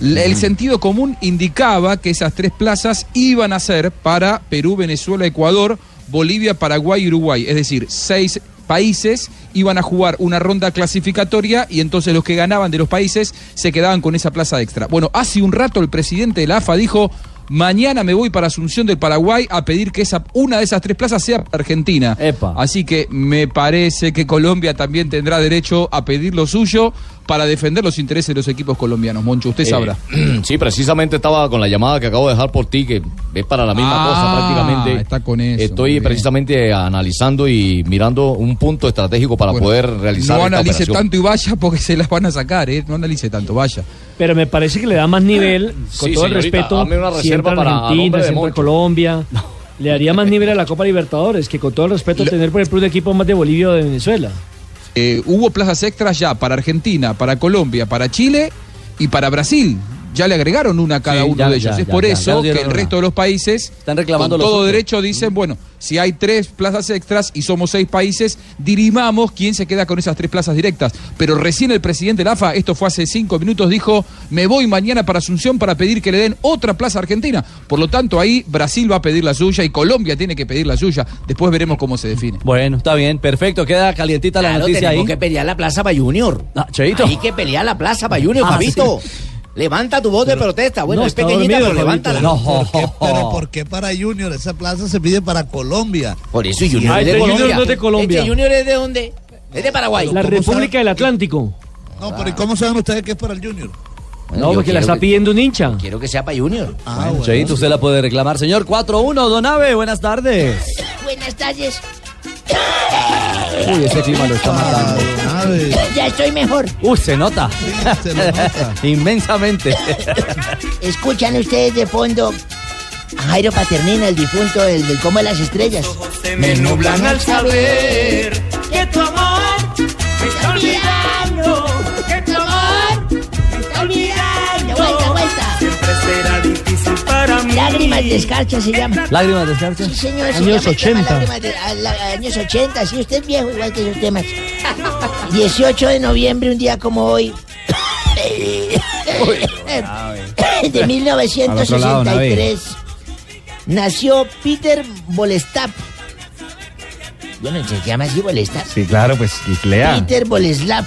El sentido común indicaba que esas tres plazas iban a ser para Perú, Venezuela, Ecuador, Bolivia, Paraguay y Uruguay. Es decir, seis países iban a jugar una ronda clasificatoria y entonces los que ganaban de los países se quedaban con esa plaza extra. Bueno, hace un rato el presidente de la AFA dijo, mañana me voy para Asunción del Paraguay a pedir que esa, una de esas tres plazas sea para Argentina. Así que me parece que Colombia también tendrá derecho a pedir lo suyo para defender los intereses de los equipos colombianos. Moncho, usted Eh, sabrá. sí, precisamente estaba con la llamada que acabo de dejar por ti, que es para la misma Ah, cosa prácticamente. está con eso, muy Estoy precisamente analizando y mirando un punto estratégico para Bueno, poder realizar No analice tanto y vaya porque se las van a sacar, ¿eh? No analice tanto, vaya. Pero me parece que le da más nivel, con Sí, todo el respeto, una si reserva entra para- a Argentina, nombre de si entra Moncho. Colombia. Le daría más nivel a la Copa Libertadores, que con todo el respeto tener por ejemplo un equipo más de Bolivia o de Venezuela. Eh, hubo plazas extras ya para Argentina, para Colombia, para Chile y para Brasil. Ya le agregaron una a cada Sí, uno ya, de ellos. ya, es ya, por ya, ya eso que el una. resto de los países Están reclamando con los todo otros. derecho dicen, bueno, si hay tres plazas extras y somos seis países, dirimamos quién se queda con esas tres plazas directas. Pero recién el presidente de la AFA, esto fue hace cinco minutos, dijo, me voy mañana para Asunción para pedir que le den otra plaza a Argentina. Por lo tanto, ahí Brasil va a pedir la suya y Colombia tiene que pedir la suya. Después veremos cómo se define. Bueno, está bien, perfecto. Queda calientita la noticia tenemos ahí. que pelear la plaza para Junior. Ah, Cheito. Hay que pelear la plaza para Junior, Ah, Fabito. sí. Levanta tu voz de protesta. Bueno, No, es pequeñita, dormido, pero levántala. No, ¿por qué? pero ¿por qué para Junior? Esa plaza se pide para Colombia. Por eso Junior es de Colombia. Colombia. Este Junior es de dónde? Es de Paraguay. La República del Atlántico. No, pero ¿y cómo saben ustedes que es para el Junior? No, porque la está pidiendo un hincha. Quiero que sea para Junior. Ah, Bueno, Cheito, usted la puede reclamar. Señor 4-1, Donave, buenas tardes. Buenas tardes. Uy, ese clima lo está matando. Ya estoy mejor. Uy, se nota. se nota. Inmensamente. Escuchan ustedes de fondo a Jairo Paternina, el difunto, el del Como de las Estrellas. me nublan al saber que tu amor me está olvidando, que tu amor me está olvidando. Vuelta, vuelta. Siempre será difícil para mí. Lágrimas de escarcha se llama. Lágrimas de escarcha. Sí, señor. se Años llama tema 80. Lágrimas de- a la- años 80, sí, usted es viejo igual que esos temas. 18 de noviembre, un día como hoy. de 1963 nació Peter Bolestap. Yo no sé, se llama así Bolestap. Sí, claro, pues lea. Peter Boleslav.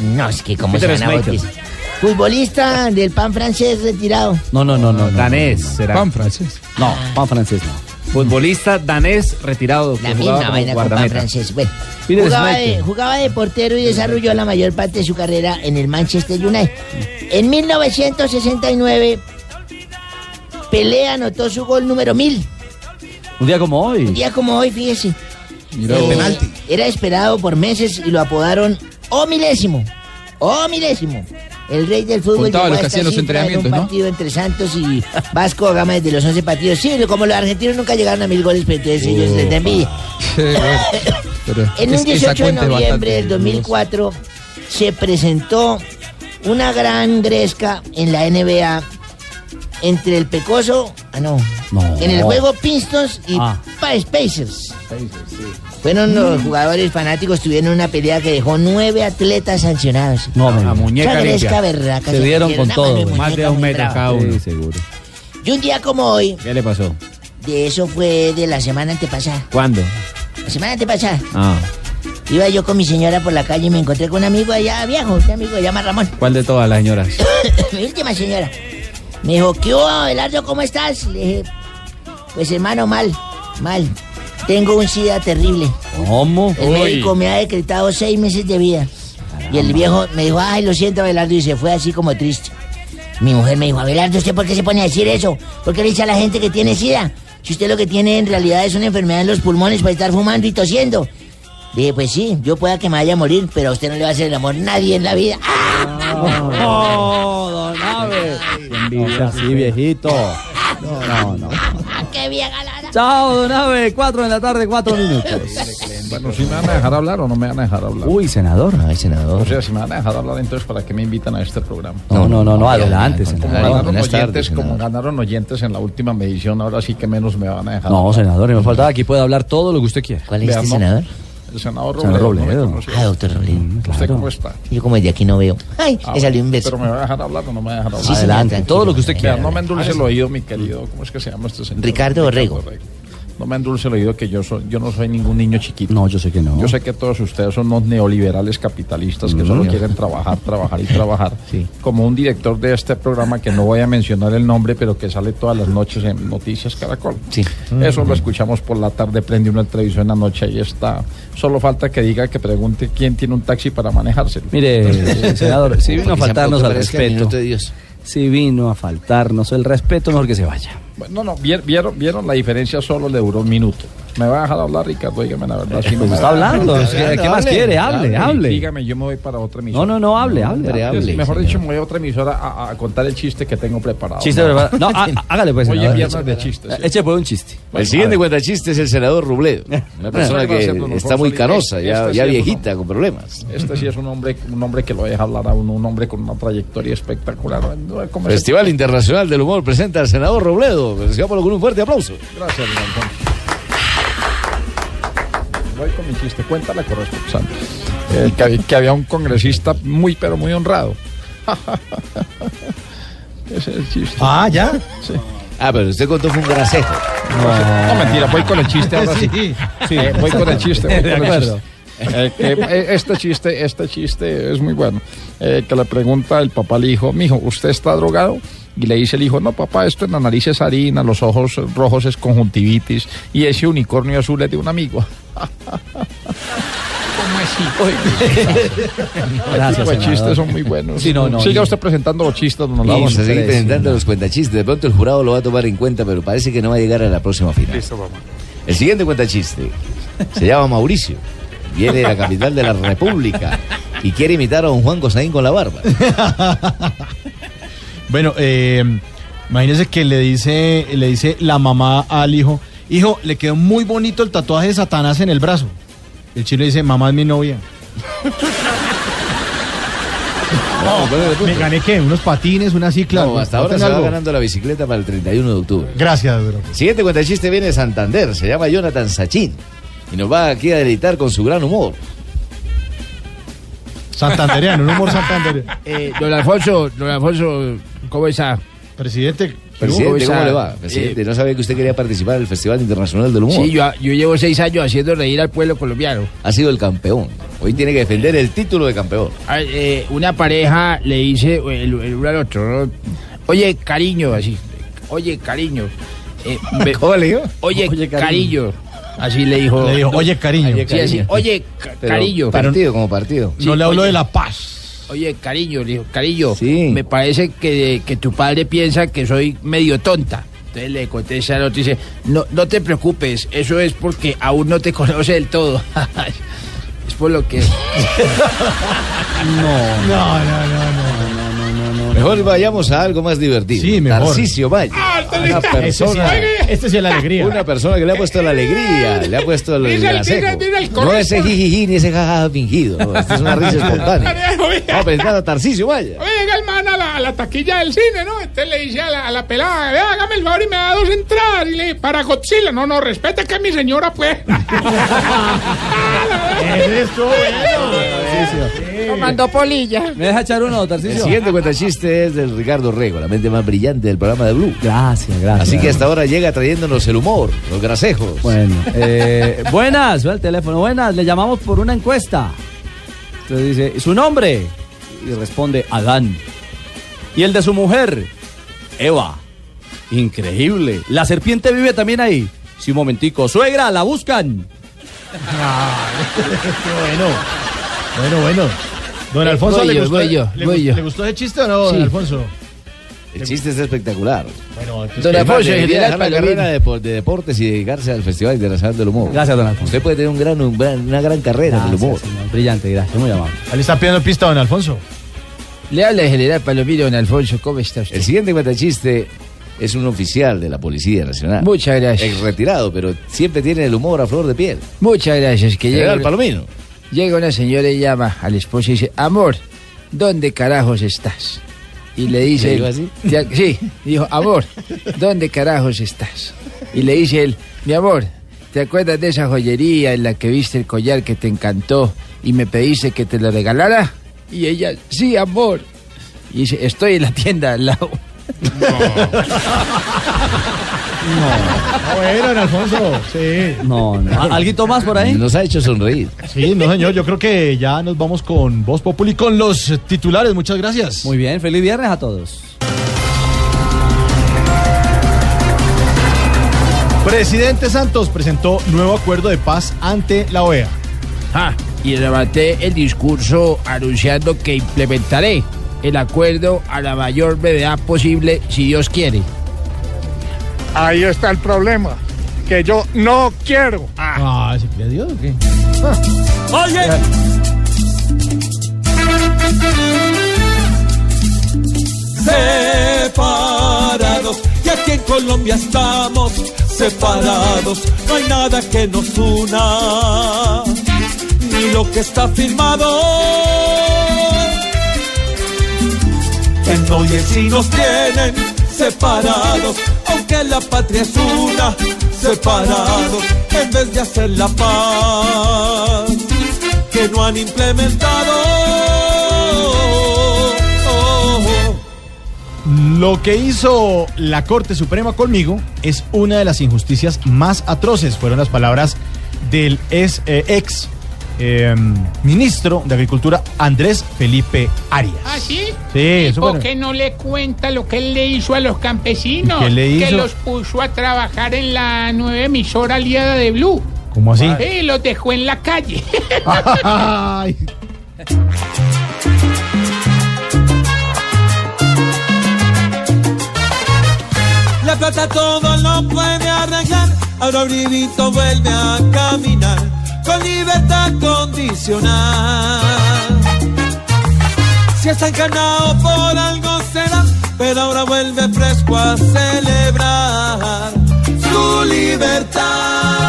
No, es que como se Peter van a Schmeichel. bautizar. Futbolista del pan francés retirado. No, no, no, no. no, Danés, no, no. será. Pan francés. No, pan francés no. Futbolista danés retirado. La misma vaina con pan francés. Bueno, jugaba de, Schmeichel. jugaba de portero y desarrolló la mayor parte de su carrera en el Manchester United. En 1969, Pelé anotó su gol número 1000. Un día como hoy. Un día como hoy, fíjese. Mira, Eh, penalti. Era esperado por meses y lo apodaron O Milésimo. O Milésimo. El rey del fútbol Contaba llegó lo que a esta los cifra en entrenamientos, un ¿no? partido entre Santos y Vasco Gama desde los 11 partidos. Sí, como los argentinos nunca llegaron a mil goles, pero entonces ellos les da envidia. Pero En un esa 18 de noviembre del 2004 se presentó una gran gresca en la NBA entre el Pecoso, ah no, No. en el juego Pistons y Ah. Pa- Pacers. Fueron los jugadores fanáticos, tuvieron una pelea que dejó nueve atletas sancionados. No, me- A muñeca limpia. berraca, Se se dieron con todo. de Más de un metro cada uno. Sí, seguro. Y un día como hoy, ¿Qué le pasó? de eso fue de la semana antepasada. ¿Cuándo? La semana antepasada. Ah, Iba yo con mi señora por la calle y me encontré con un amigo allá viejo, un amigo que se llama Ramón. ¿cuál de todas las señoras? mi última señora. Me dijo, ¿qué hubo, Abelardo? ¿Cómo estás? Le dije, pues hermano, mal, mal. Tengo un SIDA terrible. ¿Cómo? El médico me ha decretado seis meses de vida. Y el viejo me dijo, ay, lo siento, Abelardo, y se fue así como triste. Mi mujer me dijo, Abelardo, ¿usted por qué se pone a decir eso? ¿Por qué le dice a la gente que tiene SIDA? Si usted lo que tiene en realidad es una enfermedad en los pulmones para estar fumando y tosiendo. Dije, pues sí, yo pueda que me vaya a morir, pero a usted no le va a hacer el amor nadie en la vida. No, don Abe. No sea así, viejito. No, no. ¡Qué bien galana! Chao, don Abe. 4 de la tarde, 4 minutos. Bueno, si me van a dejar hablar o no me van a dejar hablar. Uy, senador. Ay, senador. O sea, si me van a dejar hablar, entonces ¿para qué me invitan a este programa? No, no, no, no, adelante, Como senador. ganaron, buenas oyentes, como ganaron oyentes en la última medición, ahora sí que menos me van a dejar. No, hablar. senador, y me faltaba aquí puede hablar todo lo que usted quiera. ¿Cuál es este ¿no? senador? El senador Senador Robledo. ¿no Robledo. conoció? Ah, doctor Robledo. ¿Usted cómo está? Yo como desde aquí no veo. Ay, Ah, me salió un beso. Pero me va a dejar hablar o no me va a dejar hablar. Sí, Adelante, todo lo que usted quiera. no me endulce el oído, mi querido. ¿Cómo es que se llama este señor? Ricardo Borrego. No me endulce el oído que yo, soy, yo no soy ningún niño chiquito. No, yo sé que no. Yo sé que todos ustedes son unos neoliberales capitalistas que solo quieren trabajar, trabajar y trabajar. Como un director de este programa que no voy a mencionar el nombre, pero que sale todas las noches en Noticias Caracol. Sí. Eso lo escuchamos por la tarde, prende una televisión en la noche y está. Solo falta que diga que pregunte quién tiene un taxi para manejárselo. Mire, senador, si vino a faltarnos al respeto. Si vino a faltarnos el respeto, mejor que se vaya. Bueno, no, no, vier- vieron, vieron la diferencia, solo le duró un minuto. ¿Me va a dejar hablar, Ricardo? Dígame la verdad. si no Pues me está hablando. ¿qué- más quiere? Hable, hable. Dígame, yo me voy para otra emisora. No, no, no, hable, hable, Mejor señor. dicho, me voy a otra emisora a, a contar el chiste que tengo preparado. Chiste preparado. No, há- hágale pues. Hoy es senador. viernes de chistes. sí. Eche pues un chiste. El siguiente cuentachiste es el senador Robledo, una persona que está muy canosa, ya, Este ya sí viejita, con problemas. Este sí es un hombre, un hombre que lo deja hablar a uno, un hombre con una trayectoria espectacular. ¿Cómo se- Festival Internacional del Humor presenta al senador Robledo. Recibámoslo con un fuerte aplauso. Gracias, don Alfonso. Voy con mi chiste. Cuenta la corresponsal. Eh, que, había- que había un congresista muy, pero muy honrado. Ese es el chiste. Ah, ¿ya? Sí. Ah, pero usted contó fue un grasejo. No, mentira, voy con el chiste ahora sí. Sí, Sí, voy con el chiste. voy con el chiste. Eh, eh, este chiste, este chiste es muy bueno. Eh, que le pregunta el papá al hijo, mijo, ¿usted está drogado? Y le dice el hijo, no papá, esto en la nariz es harina, los ojos rojos es conjuntivitis y ese unicornio azul es de un amigo. ¿Cómo así? Gracias, senador. chistes son muy buenos. Sí, no, no, Siga usted presentando los chistes, don Vamos Alfonso. a seguir sí, presentando los cuentachistes. De pronto el jurado lo va a tomar en cuenta, pero parece que no va a llegar a la próxima final. El siguiente cuentachiste se llama Mauricio. Viene de la capital de la República y quiere imitar a un Juan Cosaín con la barba. Bueno, eh, imagínese que le dice, le dice la mamá al hijo, hijo, le quedó muy bonito el tatuaje de Satanás en el brazo. El chino dice, mamá es mi novia. No, me gané qué, unos patines, una cicla. No, hasta ahora ¿Tiene se va ganando la bicicleta para el 31 de octubre. Gracias, bro. Siguiente cuentachiste viene de Santander, se llama Jonathan Sachin y nos va aquí a deleitar con su gran humor. Santandereano, un humor santandereano. Eh, don Alfonso, don Alfonso, ¿cómo está? Presidente, Presidente, ¿cómo le va? Presidente, Eh, no sabía que usted quería participar del Festival Internacional del Humor. Sí, yo, yo llevo seis años haciendo reír al pueblo colombiano. Ha sido el campeón. Hoy tiene que defender el título de campeón. Ah, eh, una pareja le dice el, el uno al otro, ¿no? oye, cariño, así, oye, cariño. eh, ¿Cómo le dijo? Oye, Oye, cariño. cariño. Así le dijo. Le dijo, oye, cariño. Sí, así, oye, ca- Pero cariño. Partido como partido. Sí, no le hablo oye. de la paz. Oye, cariño, le dijo, cariño, Sí. me parece que, que tu padre piensa que soy medio tonta. Entonces le contesta al otro y dice, no, no te preocupes, eso es porque aún no te conoce del todo. es por lo que... No, no, no, no. Mejor vayamos a algo más divertido. Sí, mejor. Tarcisio Valle. Una Ese sí, persona, este sí es la alegría. una persona que le ha puesto la alegría, le ha puesto el No ese jijiji ni ese jajaja fingido. No, esto es una risa espontánea. Vamos a presentar a Tarcisio Valle. Oye, llega el man a la, a la taquilla del cine, ¿no? Entonces le dice a la, a la pelada, "Vea, hágame el favor y me da dos entradas. Y le dice, para Godzilla. No, no, respete que es mi señora, pues. Eso, Tomando polilla. ¿Me deja echar uno, El Tarcisio? siguiente cuentachiste es del Ricardo Rego, la mente más brillante del programa de Blue. Gracias, gracias. Así que hasta ahora llega trayéndonos el humor, los grasejos. Bueno, eh, buenas, el teléfono, buenas, le llamamos por una encuesta. Entonces dice, ¿su nombre? Y responde, Adán. ¿Y el de su mujer? Eva. Increíble. ¿La serpiente vive también ahí? Sí, un momentico. Suegra, ¿la buscan? bueno. Bueno, bueno. Don Alfonso, voy ¿le, yo, gustó, voy yo, le voy gustó- yo. ¿le gustó ese chiste o no, Sí. don Alfonso? El chiste es espectacular. Bueno, Don Alfonso, debería general la Palomino. carrera de, por- de deportes y dedicarse al Festival Internacional del Humor. Gracias, don Alfonso. Usted puede tener un gran, un gran- una gran carrera en el humor. Señor. Brillante, gracias, muy amable. Ahí le está pidiendo pista a don Alfonso. Le habla el general Palomino, don Alfonso, ¿cómo está usted? El siguiente cuentachiste es un oficial de la Policía Nacional. Muchas gracias. Ex retirado, pero siempre tiene el humor a flor de piel. Muchas gracias. Que General llega, Palomino. Llega una señora y llama al esposo y dice, amor, ¿dónde carajos estás? Y le dice, ¿Le él, así? "Te- sí, dijo, amor, ¿dónde carajos estás? Y le dice él, mi amor, ¿te acuerdas de esa joyería en la que viste el collar que te encantó y me pediste que te lo regalara? Y ella, sí, amor. Y dice, estoy en la tienda al lado. Ah, bueno, Alfonso. Sí. No, no. ¿Al- ¿Alguito más por ahí? Nos ha hecho sonreír. Sí, no, señor. Yo creo que ya nos vamos con Voz Populi con los titulares. Muchas gracias. Muy bien, feliz viernes a todos. Presidente Santos presentó nuevo acuerdo de paz ante la OEA. Ah, y levanté el discurso anunciando que implementaré el acuerdo a la mayor brevedad posible, si Dios quiere. Ahí está el problema. que yo no quiero. Ah, ¿se cree Dios o qué? Oye. Separados, y aquí en Colombia estamos separados. No hay nada que nos una, ni lo que está firmado. En hoy sí nos tienen separados, aunque la patria es una, separados, en vez de hacer la paz que no han implementado. Lo que hizo la Corte Suprema conmigo es una de las injusticias más atroces, fueron las palabras del ex, eh, ex eh, ministro de Agricultura Andrés Felipe Arias. ¿Ah, sí? Sí, ¿Y eso por fue- qué no le cuenta lo que él le hizo a los campesinos? ¿Y qué le Que hizo? los puso a trabajar en la nueva emisora aliada de Blue. ¿Cómo así? Sí, los dejó en la calle. Ay. La plata todo lo puede arreglar, ahora Brivito vuelve a caminar con libertad condicional. Si está encarnado por algo será, pero ahora vuelve fresco a celebrar su libertad.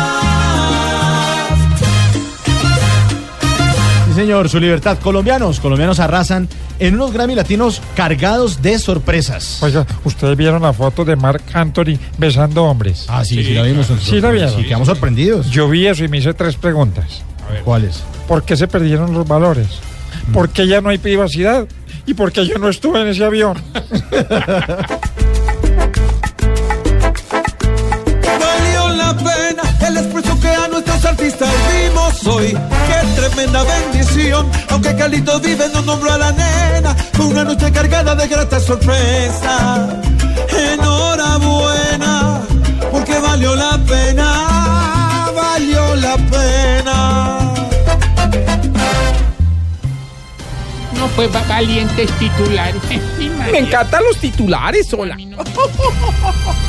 Señor, su libertad. Colombianos, colombianos arrasan en unos Grammy latinos cargados de sorpresas. Oiga, ustedes vieron la foto de Mark Anthony besando hombres. Ah, sí, sí, la vimos nosotros. Sí, la vieron. Sí, quedamos sorprendidos. Yo vi eso y me hice tres preguntas. ¿Cuáles? ¿Por qué se perdieron los valores? ¿Por qué ya no hay privacidad? ¿Y por qué yo no estuve en ese avión? Valió la pena el esfuerzo que a nuestros artistas dimos hoy. Qué tremenda Aunque Carlitos vive, no nombró a la nena. Fue una noche cargada de grata sorpresa. Enhorabuena, porque valió la pena. Valió la pena. No fue va- valientes titulares. Me encantan los titulares, hola.